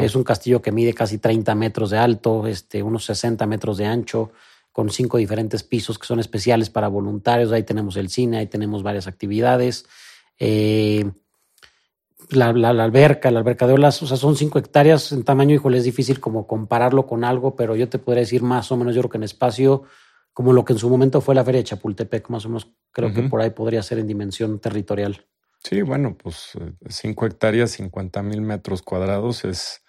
Es un castillo que mide casi 30 metros de alto, este, unos 60 metros de ancho, con cinco diferentes pisos que son especiales para voluntarios. Ahí tenemos el cine, ahí tenemos varias actividades. Eh, la, alberca, la alberca de olas, o sea, son cinco hectáreas en tamaño, híjole, es difícil como compararlo con algo, pero yo te podría decir más o menos, yo creo que en espacio, como lo que en su momento fue la feria de Chapultepec, más o menos, creo que por ahí podría ser en dimensión territorial. Sí, bueno, pues eh, cinco hectáreas, 50 mil metros cuadrados es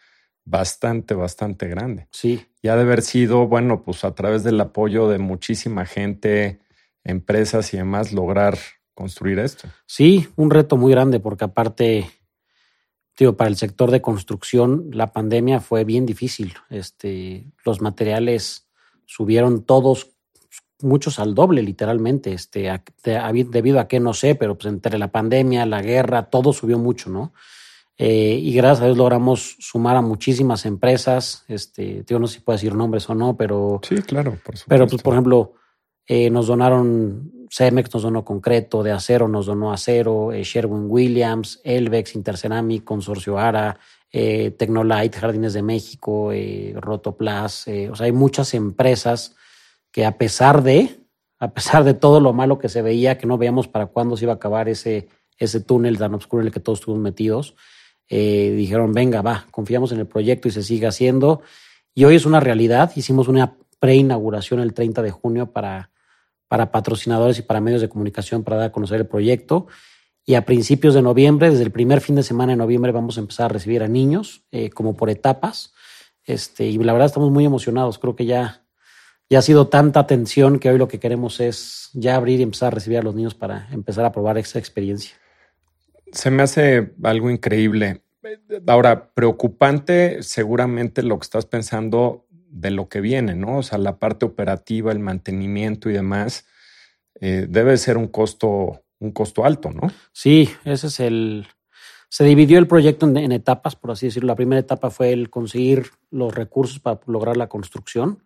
bastante, bastante grande. Sí. Y ha de haber sido, bueno, pues a través del apoyo de muchísima gente, empresas y demás, lograr construir esto. Sí, un reto muy grande porque aparte para el sector de construcción, la pandemia fue bien difícil. Este, los materiales subieron todos, muchos al doble, literalmente. Este, debido a que no sé, pero pues entre la pandemia, la guerra, todo subió mucho, ¿no? Eh, y gracias a Dios logramos sumar a muchísimas empresas. Este, yo no sé si puedo decir nombres o no, pero. Sí, claro, por supuesto. Pero, pues, por ejemplo, eh, nos donaron Cemex nos donó concreto, de acero nos donó acero, eh, Sherwin Williams, Elvex, Interceramic, Consorcio ARA, eh, Tecnolite, Jardines de México, eh, Rotoplas. o sea, hay muchas empresas que a pesar de, a pesar de todo lo malo que se veía, que no veíamos para cuándo se iba a acabar ese, ese túnel tan oscuro en el que todos estuvimos metidos, dijeron, venga, va, confiamos en el proyecto y se sigue haciendo. Y hoy es una realidad. Hicimos una preinauguración el 30 de junio para para patrocinadores y para medios de comunicación para dar a conocer el proyecto. Y a principios de noviembre, desde el primer fin de semana de noviembre, vamos a empezar a recibir a niños, eh, como por etapas. Este, y la verdad estamos muy emocionados. Creo que ya, ya ha sido tanta atención que hoy lo que queremos es ya abrir y empezar a recibir a los niños para empezar a probar esa experiencia. Se me hace algo increíble. Ahora, preocupante seguramente lo que estás pensando de lo que viene, ¿no? O sea, la parte operativa, el mantenimiento y demás, eh, debe ser un costo, un costo alto, ¿no? Sí, ese es el. Se dividió el proyecto en, etapas, por así decirlo. La primera etapa fue el conseguir los recursos para lograr la construcción.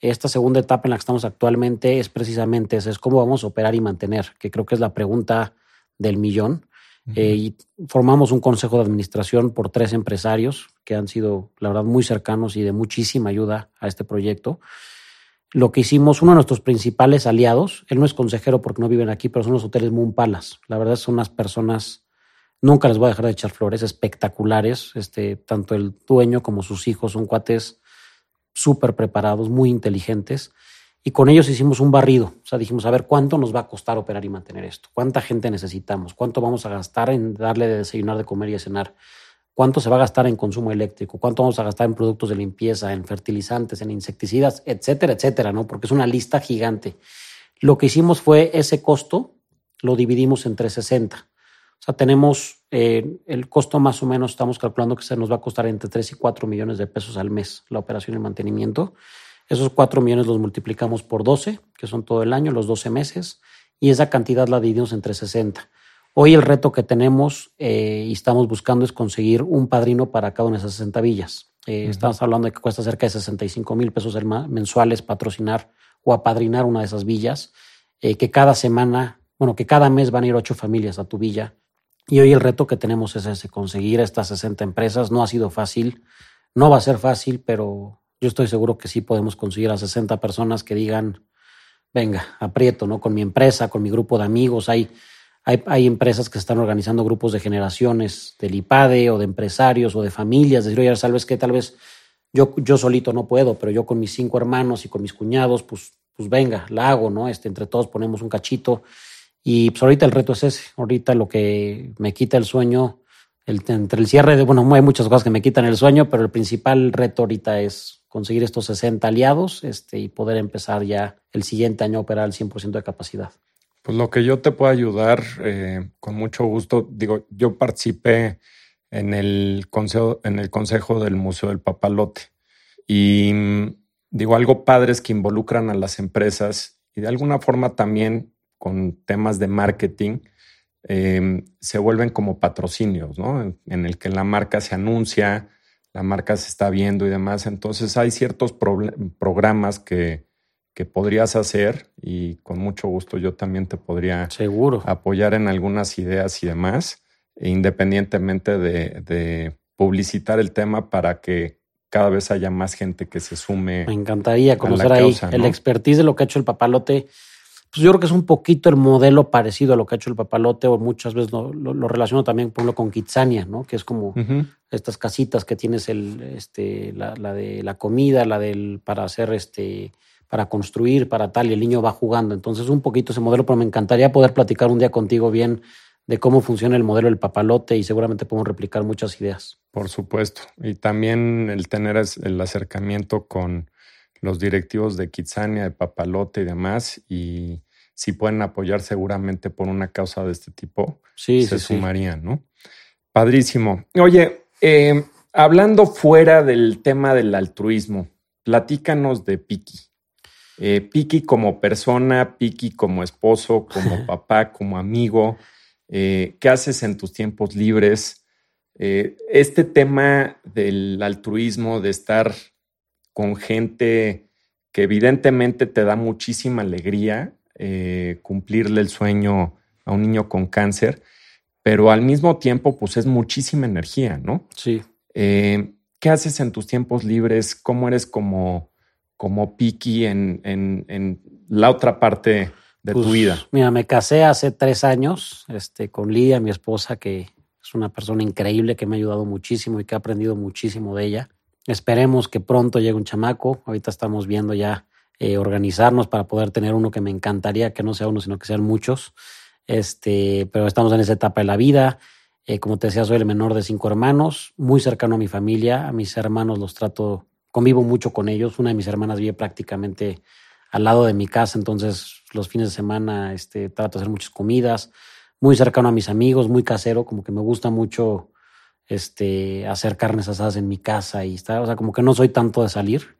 Esta segunda etapa en la que estamos actualmente es precisamente esa, es cómo vamos a operar y mantener, que creo que es la pregunta del millón. Eh, y formamos un consejo de administración por tres empresarios que han sido, la verdad, muy cercanos y de muchísima ayuda a este proyecto. Lo que hicimos, uno de nuestros principales aliados, él no es consejero porque no viven aquí, pero son los hoteles Moon Palace. La verdad son unas personas, nunca les voy a dejar de echar flores, espectaculares. Este, tanto el dueño como sus hijos son cuates súper preparados, muy inteligentes. Y con ellos hicimos un barrido. O sea, dijimos, a ver, ¿cuánto nos va a costar operar y mantener esto? ¿Cuánta gente necesitamos? ¿Cuánto vamos a gastar en darle de desayunar, de comer y de cenar? ¿Cuánto se va a gastar en consumo eléctrico? ¿Cuánto vamos a gastar en productos de limpieza, en fertilizantes, en insecticidas, etcétera, etcétera, ¿no? Porque es una lista gigante. Lo que hicimos fue ese costo, lo dividimos entre 60. O sea, tenemos eh, el costo más o menos, estamos calculando que se nos va a costar entre 3 y 4 millones de pesos al mes la operación y mantenimiento. Esos 4 millones los multiplicamos por 12, que son todo el año, los 12 meses, y esa cantidad la dividimos entre 60. Hoy el reto que tenemos eh, y estamos buscando es conseguir un padrino para cada una de esas 60 villas. Eh, estamos hablando de que cuesta cerca de 65 mil pesos mensuales patrocinar o apadrinar una de esas villas, eh, que cada semana, bueno, que cada mes van a ir ocho familias a tu villa. Y hoy el reto que tenemos es ese, conseguir estas 60 empresas. No ha sido fácil, no va a ser fácil, pero yo estoy seguro que sí podemos conseguir a 60 personas que digan, venga, aprieto, ¿no? Con mi empresa, con mi grupo de amigos. Hay, hay, hay empresas que están organizando grupos de generaciones del IPADE o de empresarios o de familias. Decir, oye, sabes que tal vez yo, yo solito no puedo, pero yo con mis cinco hermanos y con mis cuñados, pues, pues venga, la hago, ¿no? Este, entre todos ponemos un cachito. Y pues ahorita el reto es ese. Ahorita lo que me quita el sueño, entre el cierre de, bueno, hay muchas cosas que me quitan el sueño, pero el principal reto ahorita es conseguir estos 60 aliados este, y poder empezar ya el siguiente año a operar al 100% de capacidad. Pues lo que yo te puedo ayudar eh, con mucho gusto, digo, yo participé en el, consejo, en el consejo del Museo del Papalote. Y digo, algo padres que involucran a las empresas y de alguna forma también con temas de marketing em, se vuelven como patrocinios, ¿no? En, el que la marca se anuncia, la marca se está viendo y demás. Entonces hay ciertos programas que, que podrías hacer y con mucho gusto yo también te podría Seguro. apoyar en algunas ideas y demás independientemente de, publicitar el tema para que cada vez haya más gente que se sume. Me encantaría conocer ahí el expertise de lo que ha hecho el papalote. Pues yo creo que es un poquito el modelo parecido a lo que ha hecho el papalote, o muchas veces lo, relaciono también, por ejemplo, con Kitsania, ¿no? Que es como estas casitas que tienes el, este, la, la, de la comida, la del para hacer este, para construir, para tal, y el niño va jugando. Entonces, un poquito ese modelo, pero me encantaría poder platicar un día contigo bien de cómo funciona el modelo del papalote y seguramente podemos replicar muchas ideas. Por supuesto. Y también el tener el acercamiento con los directivos de Kitsania, de papalote y demás. Y si pueden apoyar seguramente por una causa de este tipo, se sumarían, ¿no? Padrísimo. Oye, eh, hablando fuera del tema del altruismo, platícanos de Piki. Eh, Piki como persona, Piki como esposo, como *laughs* papá, como amigo. Eh, qué haces en tus tiempos libres. Eh, este tema del altruismo, de estar con gente que evidentemente te da muchísima alegría, eh, cumplirle el sueño a un niño con cáncer, pero al mismo tiempo, pues es muchísima energía, ¿no? Sí. ¿Qué haces en tus tiempos libres? ¿Cómo eres como, como Piki en, en la otra parte de tu pues, vida? Mira, me casé hace tres años este, con Lidia, mi esposa, que es una persona increíble que me ha ayudado muchísimo y que ha aprendido muchísimo de ella. Esperemos que pronto llegue un chamaco. Ahorita estamos viendo ya eh, organizarnos para poder tener uno que me encantaría que no sea uno, sino que sean muchos. Este, pero estamos en esa etapa de la vida. Eh, como te decía, soy el menor de cinco hermanos, muy cercano a mi familia. A mis hermanos los trato, convivo mucho con ellos. Una de mis hermanas vive prácticamente al lado de mi casa, entonces los fines de semana este, trato de hacer muchas comidas, muy cercano a mis amigos, muy casero, como que me gusta mucho este, hacer carnes asadas en mi casa y estar, o sea, como que no soy tanto de salir.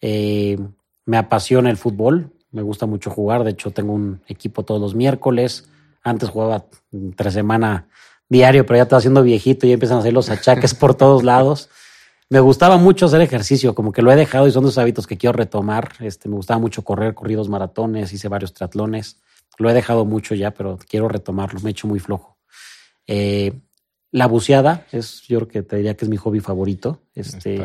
Eh, me apasiona el fútbol, me gusta mucho jugar, de hecho tengo un equipo todos los miércoles, antes jugaba tres semana diario, pero ya está haciendo viejito y empiezan a hacer los achaques por todos lados me gustaba mucho hacer ejercicio, como que lo he dejado y son dos hábitos que quiero retomar. Este, me gustaba mucho correr, corridos maratones, hice varios triatlones. Lo he dejado mucho ya, pero quiero retomarlo. Me he hecho muy flojo. Eh, la buceada es, yo creo que te diría que es mi hobby favorito. Este,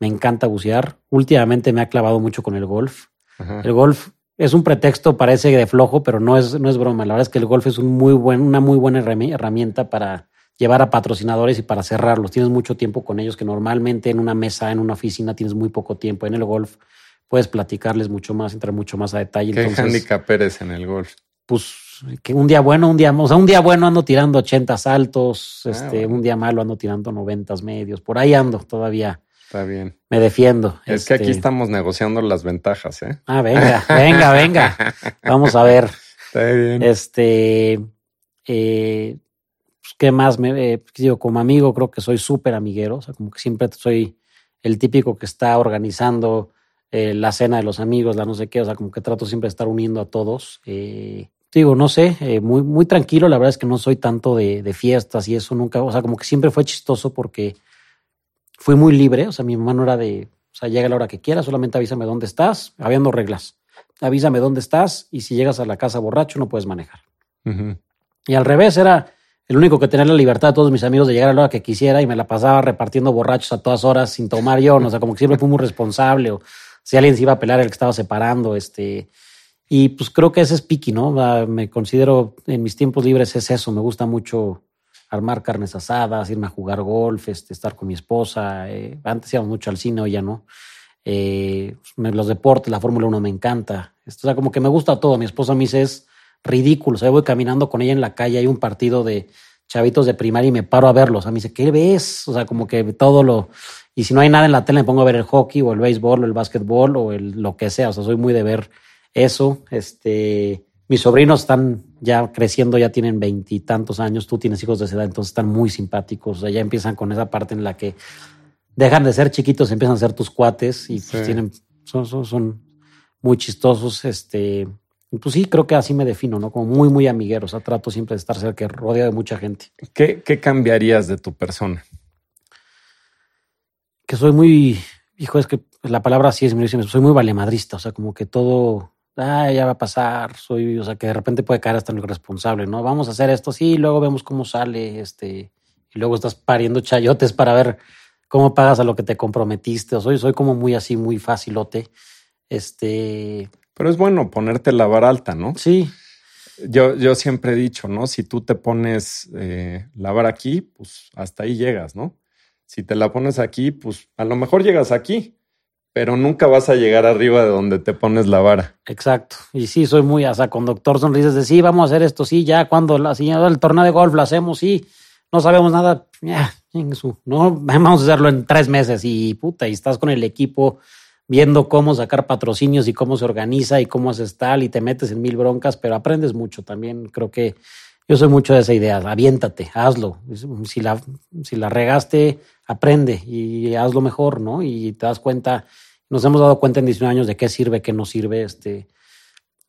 me encanta bucear. Últimamente me ha clavado mucho con el golf. El golf es un pretexto, parece de flojo, pero no es, no es broma. La verdad es que el golf es un muy buen, una muy buena herramienta para llevar a patrocinadores y para cerrarlos. Tienes mucho tiempo con ellos que normalmente en una mesa, en una oficina tienes muy poco tiempo. En el golf puedes platicarles mucho más, entrar mucho más a detalle. ¿Qué handicap eres en el golf? Pues que un día bueno, un día, o sea, un día bueno ando tirando 80 saltos, ah, este, un día malo ando tirando 90 medios, por ahí ando todavía. Está bien. Me defiendo. Es que aquí este estamos negociando las ventajas, ¿eh? Ah, venga, venga, venga. *laughs* Vamos a ver. Está bien. Este, eh, pues, ¿qué más? Me, eh, digo, como amigo creo que soy súper amiguero, o sea, como que siempre soy el típico que está organizando eh, la cena de los amigos, la no sé qué, o sea, como que trato siempre de estar uniendo a todos. Eh, digo, no sé, eh, muy, muy tranquilo. La verdad es que no soy tanto de, de, fiestas y eso nunca, o sea, como que siempre fue chistoso porque fui muy libre. O sea, mi mamá no era de, o sea, llega a la hora que quieras, solamente avísame dónde estás, habiendo reglas. Avísame dónde estás y si llegas a la casa borracho no puedes manejar. Y al revés, era el único que tenía la libertad de todos mis amigos de llegar a la hora que quisiera y me la pasaba repartiendo borrachos a todas horas sin tomar yo. O sea, como que siempre fui muy responsable o si alguien se iba a pelar el que estaba separando, este y pues creo que ese es piqui, ¿no? Me considero en mis tiempos libres es eso. Me gusta mucho armar carnes asadas, irme a jugar golf, este, estar con mi esposa. Eh, antes íbamos mucho al cine, hoy ya no. Eh, los deportes, la Fórmula 1 me encanta. O sea, como que me gusta todo. Mi esposa me dice es ridículo. O sea, voy caminando con ella en la calle, hay un partido de chavitos de primaria y me paro a verlos. O sea, me dice, ¿qué ves? O sea, como que todo lo... Y si no hay nada en la tele, me pongo a ver el hockey o el béisbol o el básquetbol o el, lo que sea. O sea, soy muy de ver eso. Este, mis sobrinos están ya creciendo, ya tienen veintitantos años, tú tienes hijos de esa edad, entonces están muy simpáticos. O sea, ya empiezan con esa parte en la que dejan de ser chiquitos, empiezan a ser tus cuates y pues tienen, son, son, son, muy chistosos. Este, pues sí, creo que así me defino, ¿no? Como muy, muy amigueros. O sea, trato siempre de estar cerca, rodeado de mucha gente. ¿Qué, ¿Qué cambiarías de tu persona? Que soy muy, hijo, es que la palabra así es, soy muy valemadrista, o sea, como que todo ah, ya va a pasar, soy, o sea, que de repente puede caer hasta en lo responsable, ¿no? Vamos a hacer esto, sí, luego vemos cómo sale, este, y luego estás pariendo chayotes para ver cómo pagas a lo que te comprometiste, o soy, soy como muy así, muy facilote, este... Pero es bueno ponerte la vara alta, ¿no? Sí. Yo, yo siempre he dicho, ¿no? Si tú te pones eh, la vara aquí, pues hasta ahí llegas, ¿no? Si te la pones aquí, pues a lo mejor llegas aquí, pero nunca vas a llegar arriba de donde te pones la vara. Exacto. Y sí, soy muy, hasta con doctor sonrises de sí, vamos a hacer esto, sí, ya cuando la señora el torneo de golf lo hacemos, sí, no sabemos nada, ya, no, *laughs* vamos a hacerlo en tres meses y puta, y estás con el equipo viendo cómo sacar patrocinios y cómo se organiza y cómo haces tal y te metes en mil broncas, pero aprendes mucho también. Creo que yo soy mucho de esa idea, aviéntate, hazlo. Si la, si la regaste, aprende y hazlo mejor, ¿no? Y te das cuenta, nos hemos dado cuenta en 19 años de qué sirve, qué no sirve. Este,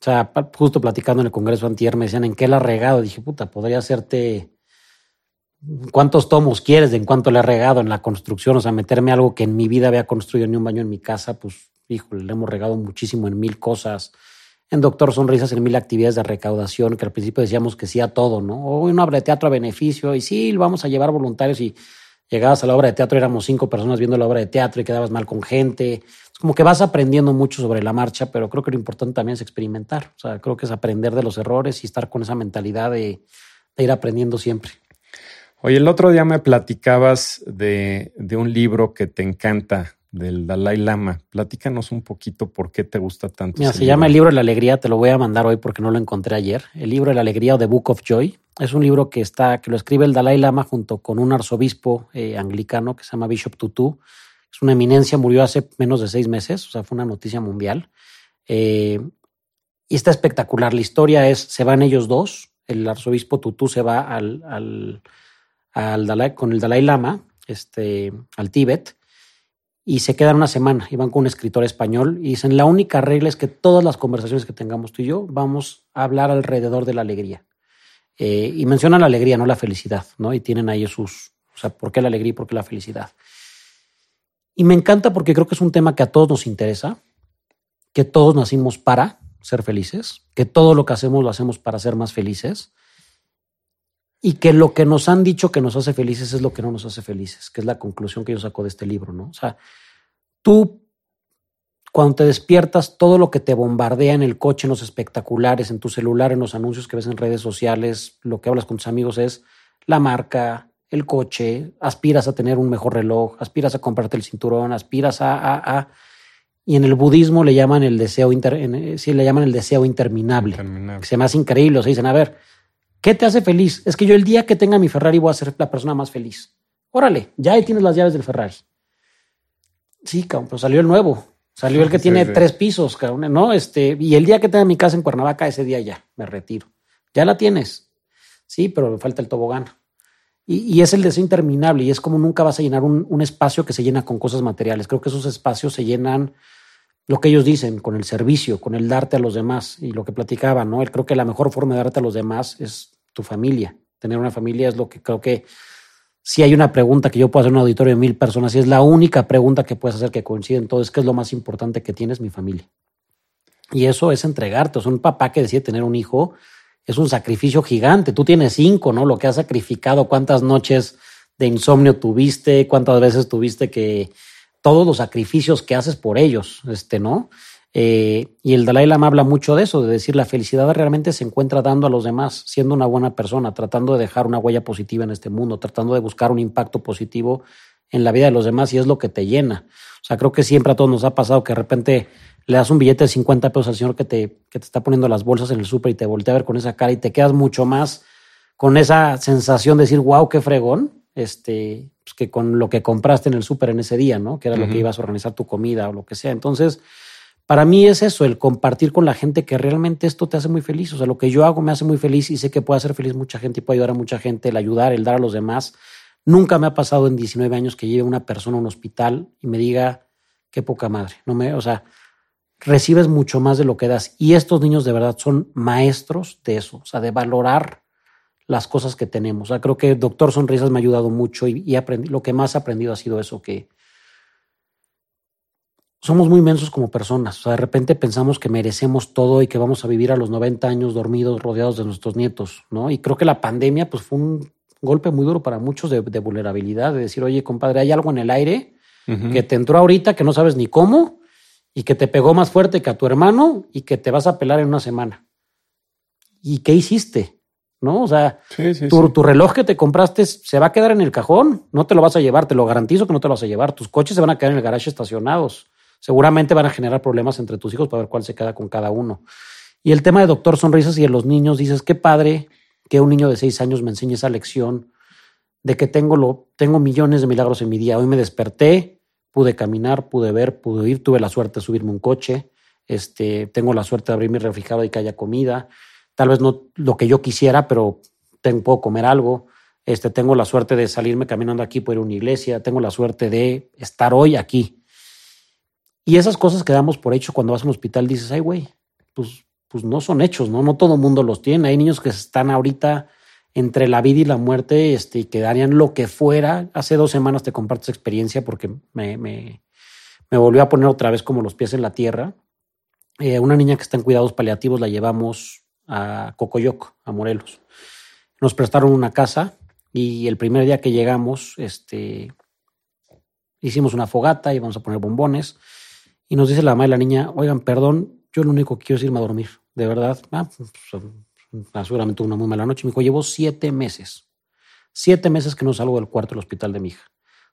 o sea, justo platicando en el Congreso antier me decían en qué la ha regado. Dije, puta, podría hacerte cuántos tomos quieres de en cuánto le ha regado en la construcción, o sea, meterme algo que en mi vida había construido ni un baño en mi casa, pues, híjole, le hemos regado muchísimo en mil cosas en Doctor Sonrisas en mil actividades de recaudación, que al principio decíamos que sí a todo, ¿no? O una obra de teatro a beneficio, y sí, vamos a llevar voluntarios y llegabas a la obra de teatro, éramos cinco personas viendo la obra de teatro y quedabas mal con gente. Es como que vas aprendiendo mucho sobre la marcha, pero creo que lo importante también es experimentar. O sea, creo que es aprender de los errores y estar con esa mentalidad de, ir aprendiendo siempre. Oye, el otro día me platicabas de un libro que te encanta, del Dalai Lama. Platícanos un poquito por qué te gusta tanto. Mira, se llama El libro de la alegría, te lo voy a mandar hoy porque no lo encontré ayer. El libro de la alegría o The Book of Joy es un libro que está, que lo escribe el Dalai Lama junto con un arzobispo eh, anglicano que se llama Bishop Tutu. Es una eminencia, murió hace menos de seis meses, o sea, fue una noticia mundial. Eh, y está espectacular. La historia es, se van ellos dos, el arzobispo Tutu se va al, al, al Dalai, con el Dalai Lama, este, al Tíbet, y se quedan una semana y van con un escritor español y dicen, la única regla es que todas las conversaciones que tengamos tú y yo vamos a hablar alrededor de la alegría. Eh, y mencionan la alegría, no la felicidad, ¿no? Y tienen ahí sus, o sea, ¿por qué la alegría y por qué la felicidad? Y me encanta porque creo que es un tema que a todos nos interesa, que todos nacimos para ser felices, que todo lo que hacemos lo hacemos para ser más felices y que lo que nos han dicho que nos hace felices es lo que no nos hace felices, que es la conclusión que yo saco de este libro, ¿no? O sea, tú cuando te despiertas, todo lo que te bombardea en el coche, en los espectaculares, en tu celular, en los anuncios que ves en redes sociales, lo que hablas con tus amigos es la marca, el coche, aspiras a tener un mejor reloj, aspiras a comprarte el cinturón, aspiras a, a, a y en el budismo le llaman el deseo inter, sí, le llaman el deseo interminable. interminable. se me hace increíble. O sea, dicen, a ver, ¿Qué te hace feliz? Es que yo el día que tenga mi Ferrari voy a ser la persona más feliz. Órale, ya ahí tienes las llaves del Ferrari. Sí, cabrón, pues salió el nuevo. Salió el que tiene tres pisos, cabrón, ¿no? Este, y el día que tenga mi casa en Cuernavaca, ese día ya, me retiro. Ya la tienes. Sí, pero me falta el tobogán. Y, es el deseo interminable y es como nunca vas a llenar un, un, espacio que se llena con cosas materiales. Creo que esos espacios se llenan lo que ellos dicen, con el servicio, con el darte a los demás y lo que platicaban, ¿no? Creo que la mejor forma de darte a los demás es tu familia. Tener una familia es lo que creo que si hay una pregunta que yo puedo hacer en un auditorio de mil personas y es la única pregunta que puedes hacer que coincide es ¿qué es lo más importante que tienes? Mi familia. Y eso es entregarte. O sea, un papá que decide tener un hijo es un sacrificio gigante. Tú tienes cinco, ¿no? Lo que has sacrificado, cuántas noches de insomnio tuviste, cuántas veces tuviste que todos los sacrificios que haces por ellos, este, ¿no? Eh, y el Dalai Lama habla mucho de eso, de decir la felicidad realmente se encuentra dando a los demás, siendo una buena persona, tratando de dejar una huella positiva en este mundo, tratando de buscar un impacto positivo en la vida de los demás y es lo que te llena. O sea, creo que siempre a todos nos ha pasado que de repente le das un billete de 50 pesos al señor que te, que te está poniendo las bolsas en el súper y te voltea a ver con esa cara y te quedas mucho más con esa sensación de decir, wow, qué fregón, este, pues, que con lo que compraste en el súper en ese día, ¿no? Que era lo que ibas a organizar tu comida o lo que sea. Entonces, para mí es eso, el compartir con la gente que realmente esto te hace muy feliz. O sea, lo que yo hago me hace muy feliz y sé que puede hacer feliz mucha gente y puede ayudar a mucha gente, el ayudar, el dar a los demás. Nunca me ha pasado en 19 años que lleve una persona a un hospital y me diga, qué poca madre. No me, o sea, recibes mucho más de lo que das. Y estos niños de verdad son maestros de eso, o sea, de valorar las cosas que tenemos. O sea, creo que Doctor Sonrisas me ha ayudado mucho y, lo que más he aprendido ha sido eso, que somos muy mensos como personas. O sea, de repente pensamos que merecemos todo y que vamos a vivir a los 90 años dormidos, rodeados de nuestros nietos, ¿no? Y creo que la pandemia pues fue un golpe muy duro para muchos de, vulnerabilidad, de decir, oye, compadre, hay algo en el aire que te entró ahorita que no sabes ni cómo y que te pegó más fuerte que a tu hermano y que te vas a pelar en una semana. ¿Y qué hiciste? ¿no? O sea, tu, reloj que te compraste se va a quedar en el cajón, no te lo vas a llevar, te lo garantizo que no te lo vas a llevar. Tus coches se van a quedar en el garaje estacionados. Seguramente van a generar problemas entre tus hijos para ver cuál se queda con cada uno. Y el tema de Doctor Sonrisas y de los niños, dices, qué padre que un niño de seis años me enseñe esa lección de que tengo, lo, tengo millones de milagros en mi día. Hoy me desperté, pude caminar, pude ver, pude ir, tuve la suerte de subirme un coche, este, tengo la suerte de abrir mi refrigerador y que haya comida tal vez no lo que yo quisiera, pero tengo, puedo comer algo. Este, tengo la suerte de salirme caminando aquí por una iglesia, tengo la suerte de estar hoy aquí. Y esas cosas que damos por hecho cuando vas a un hospital dices, ay, güey, pues, pues no son hechos, ¿no? No todo mundo los tiene. Hay niños que están ahorita entre la vida y la muerte este, y que darían lo que fuera. Hace dos semanas te comparto esa experiencia porque me, me, me, volvió a poner otra vez como los pies en la tierra. Eh, una niña que está en cuidados paliativos la llevamos a Cocoyoc, a Morelos. Nos prestaron una casa y el primer día que llegamos, este, hicimos una fogata, íbamos a poner bombones y nos dice la mamá de la niña, oigan, perdón, yo lo único que quiero es irme a dormir, de verdad. Ah, pues, pues, seguramente una muy mala noche. Me dijo, llevo siete meses, siete meses que no salgo del cuarto del hospital de mi hija,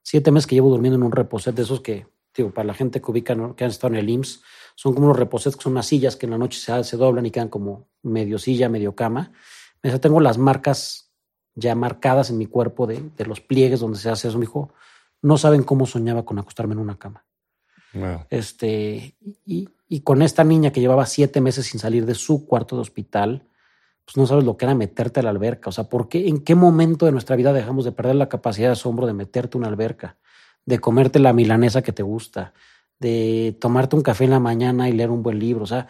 siete meses que llevo durmiendo en un reposet de esos que, digo, para la gente que ubica, que han estado en el IMSS, son como unos reposets que son unas sillas que en la noche se, se doblan y quedan como medio silla, medio cama. Me dice, tengo las marcas ya marcadas en mi cuerpo de, de, los pliegues donde se hace eso. Me dijo, no saben cómo soñaba con acostarme en una cama. Este, y, y, con esta niña que llevaba siete meses sin salir de su cuarto de hospital, pues no sabes lo que era meterte a la alberca. O sea, ¿por qué, en qué momento de nuestra vida dejamos de perder la capacidad de asombro de meterte una alberca, de comerte la milanesa que te gusta, de tomarte un café en la mañana y leer un buen libro. O sea,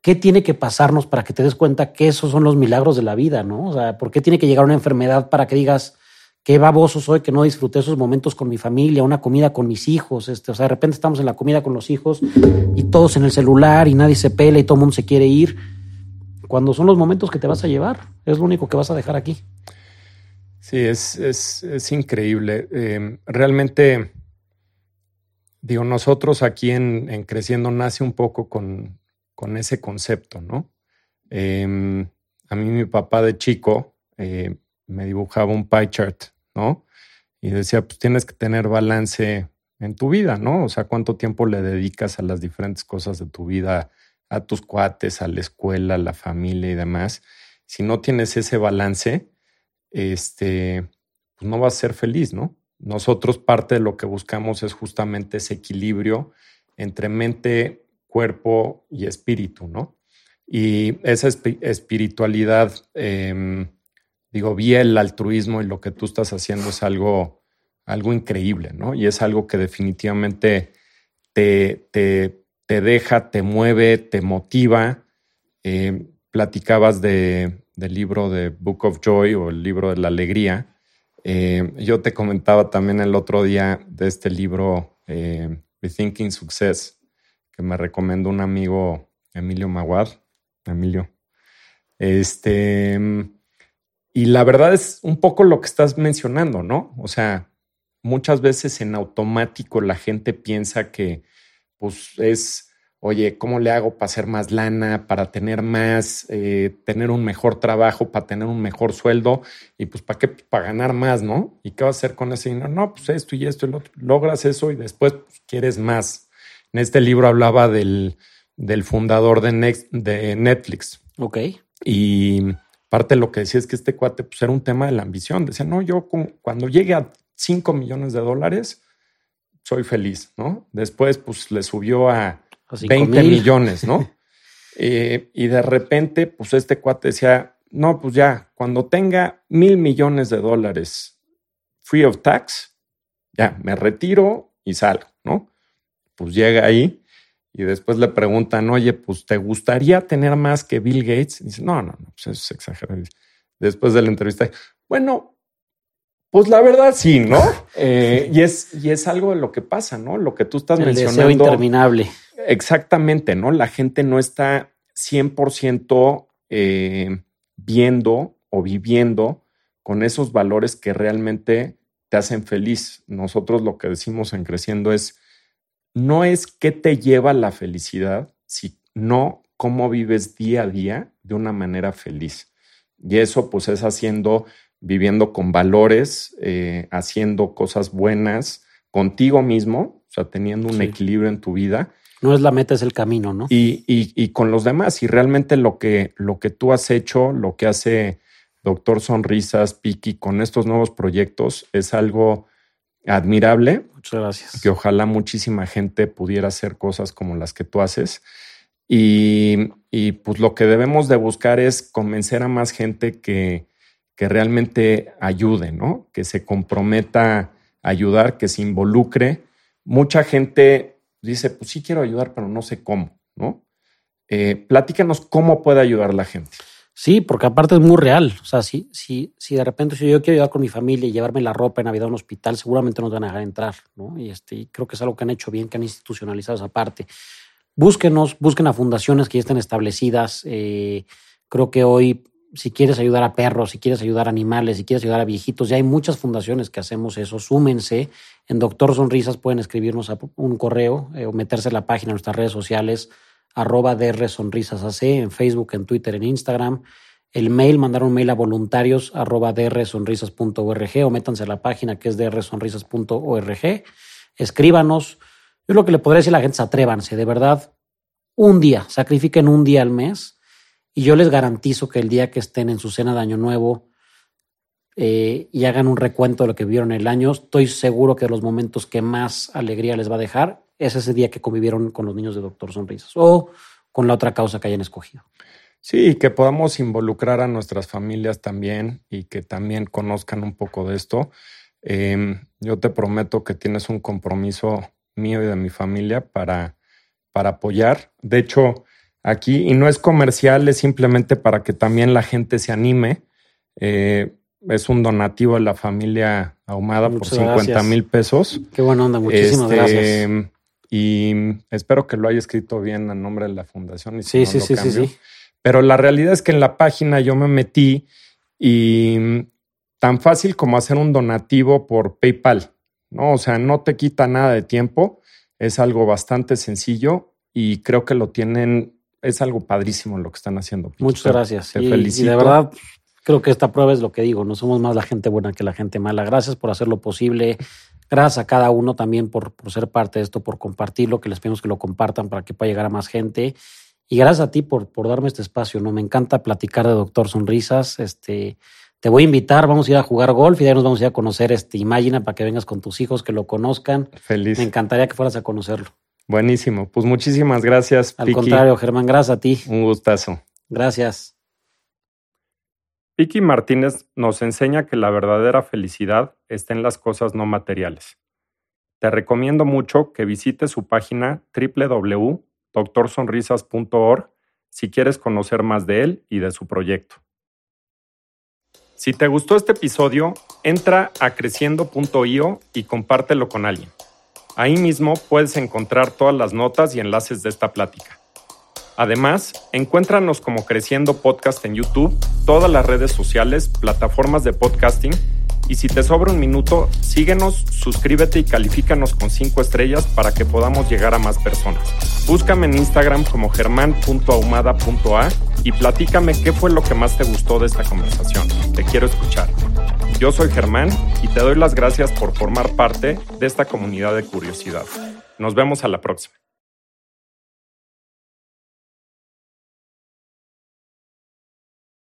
¿qué tiene que pasarnos para que te des cuenta que esos son los milagros de la vida, no? O sea, ¿por qué tiene que llegar una enfermedad para que digas qué baboso soy que no disfruté esos momentos con mi familia, una comida con mis hijos? Este, o sea, de repente estamos en la comida con los hijos y todos en el celular y nadie se pela y todo el mundo se quiere ir. Cuando son los momentos que te vas a llevar, es lo único que vas a dejar aquí. Sí, es, es, es increíble. Eh, realmente digo, nosotros aquí en, Creciendo nace un poco con, con ese concepto, ¿no? Em, a mí mi papá de chico eh, me dibujaba un pie chart, ¿no? Y decía, pues tienes que tener balance en tu vida, ¿no? O sea, cuánto tiempo le dedicas a las diferentes cosas de tu vida, a tus cuates, a la escuela, a la familia y demás. Si no tienes ese balance, este, pues no vas a ser feliz, ¿no? Nosotros parte de lo que buscamos es justamente ese equilibrio entre mente, cuerpo y espíritu, ¿no? Y esa espiritualidad, em, digo, vi el altruismo y lo que tú estás haciendo es algo, algo increíble, ¿no? Y es algo que definitivamente te, te, te deja, te mueve, te motiva. Eh, platicabas de, del libro de Book of Joy o el libro de la alegría. Eh, yo te comentaba también el otro día de este libro, eh, Thinking Success, que me recomendó un amigo, Emilio Maguad. Emilio. Este, y la verdad es un poco lo que estás mencionando, ¿no? O sea, muchas veces en automático la gente piensa que pues es oye, ¿cómo le hago para hacer más lana, para tener más, eh, tener un mejor trabajo, para tener un mejor sueldo? Y pues, ¿para qué? Para ganar más, ¿no? ¿Y qué vas a hacer con ese dinero? No, pues esto y esto y lo otro. Logras eso y después pues, quieres más. En este libro hablaba del, del fundador de, de Netflix. Ok. Y parte de lo que decía es que este cuate pues, era un tema de la ambición. Decía, no, yo cuando llegue a 5 millones de dólares, soy feliz, ¿no? Después, pues le subió a 20 millones, ¿no? *laughs* Eh, y de repente, pues este cuate decía, no, pues ya, cuando tenga mil millones de dólares free of tax, ya, me retiro y salgo, ¿no? Pues llega ahí y después le preguntan, oye, pues ¿te gustaría tener más que Bill Gates? Y dice, no, no, no, pues eso es exagerado. Después de la entrevista, bueno, pues la verdad sí, ¿no? *laughs* Eh, y, es, y es algo de lo que pasa, ¿no? Lo que tú estás El mencionando. Deseo interminable. Exactamente, ¿no? La gente no está 100% eh, viendo o viviendo con esos valores que realmente te hacen feliz. Nosotros lo que decimos en Creciendo es, no es qué te lleva la felicidad, sino cómo vives día a día de una manera feliz. Y eso pues es haciendo, viviendo con valores, eh, haciendo cosas buenas contigo mismo, o sea, teniendo un equilibrio en tu vida no es la meta, es el camino, ¿no? Y, y, con los demás. Y realmente lo que, lo que tú has hecho, lo que hace Doctor Sonrisas, Piki, con estos nuevos proyectos, es algo admirable. Muchas gracias. Que ojalá muchísima gente pudiera hacer cosas como las que tú haces. Y, y pues lo que debemos de buscar es convencer a más gente que, que realmente ayude, ¿no? Que se comprometa a ayudar, que se involucre. Mucha gente dice, pues sí quiero ayudar, pero no sé cómo, ¿no? Eh, platícanos cómo puede ayudar la gente. Sí, porque aparte es muy real. O sea, si, si, si de repente si yo quiero ayudar con mi familia y llevarme la ropa en Navidad a un hospital, seguramente nos van a dejar entrar, ¿no? Y este, creo que es algo que han hecho bien, que han institucionalizado esa parte. Búsquenos, busquen a fundaciones que ya estén establecidas. Eh, creo que hoy si quieres ayudar a perros, si quieres ayudar a animales, si quieres ayudar a viejitos, ya hay muchas fundaciones que hacemos eso. Súmense. En Doctor Sonrisas pueden escribirnos un correo eh, o meterse en la página de nuestras redes sociales, arroba DR Sonrisas AC, en Facebook, en Twitter, en Instagram. El mail, mandar un mail a voluntarios arroba drsonrisas.org o métanse a la página que es drsonrisas.org. Escríbanos. Yo lo que le podría decir a la gente es atrévanse, de verdad, un día, sacrifiquen un día al mes y yo les garantizo que el día que estén en su cena de Año Nuevo eh, y hagan un recuento de lo que vivieron el año, estoy seguro que los momentos que más alegría les va a dejar es ese día que convivieron con los niños de Doctor Sonrisas o con la otra causa que hayan escogido. Sí, que podamos involucrar a nuestras familias también y que también conozcan un poco de esto. Em, yo te prometo que tienes un compromiso mío y de mi familia para, para apoyar. De hecho, aquí y no es comercial, es simplemente para que también la gente se anime. Eh, es un donativo a la familia Ahumada por 50 mil pesos. Qué buena onda, muchísimas este, gracias. Y espero que lo haya escrito bien a nombre de la fundación. Y sí, sí, sí, sí, Pero la realidad es que en la página yo me metí y tan fácil como hacer un donativo por PayPal, ¿no? O sea, no te quita nada de tiempo, es algo bastante sencillo y creo que lo tienen es algo padrísimo lo que están haciendo. Muchas gracias. Te y, felicito. Y de verdad, creo que esta prueba es lo que digo, no somos más la gente buena que la gente mala. Gracias por hacer lo posible. Gracias a cada uno también por, por ser parte de esto, por compartirlo, que les pedimos que lo compartan para que pueda llegar a más gente. Y gracias a ti por, por darme este espacio. ¿no? Me encanta platicar de Doctor Sonrisas. Este, te voy a invitar, vamos a ir a jugar golf y ya nos vamos a ir a conocer este Imagina para que vengas con tus hijos, que lo conozcan. Feliz. Me encantaría que fueras a conocerlo. Buenísimo. Pues muchísimas gracias. Al contrario, Germán, gracias a ti. Un gustazo. Gracias. Piki Martínez nos enseña que la verdadera felicidad está en las cosas no materiales. Te recomiendo mucho que visites su página www.piki.mx doctorsonrisas.org si quieres conocer más de él y de su proyecto. Si te gustó este episodio, entra a creciendo.io y compártelo con alguien. Ahí mismo puedes encontrar todas las notas y enlaces de esta plática. Además, encuéntranos como Creciendo Podcast en YouTube, todas las redes sociales, plataformas de podcasting y si te sobra un minuto, síguenos, suscríbete y califícanos con 5 estrellas para que podamos llegar a más personas. Búscame en Instagram como germán.ahumada.a y platícame qué fue lo que más te gustó de esta conversación. Te quiero escuchar. Yo soy Germán y te doy las gracias por formar parte de esta comunidad de curiosidad. Nos vemos a la próxima.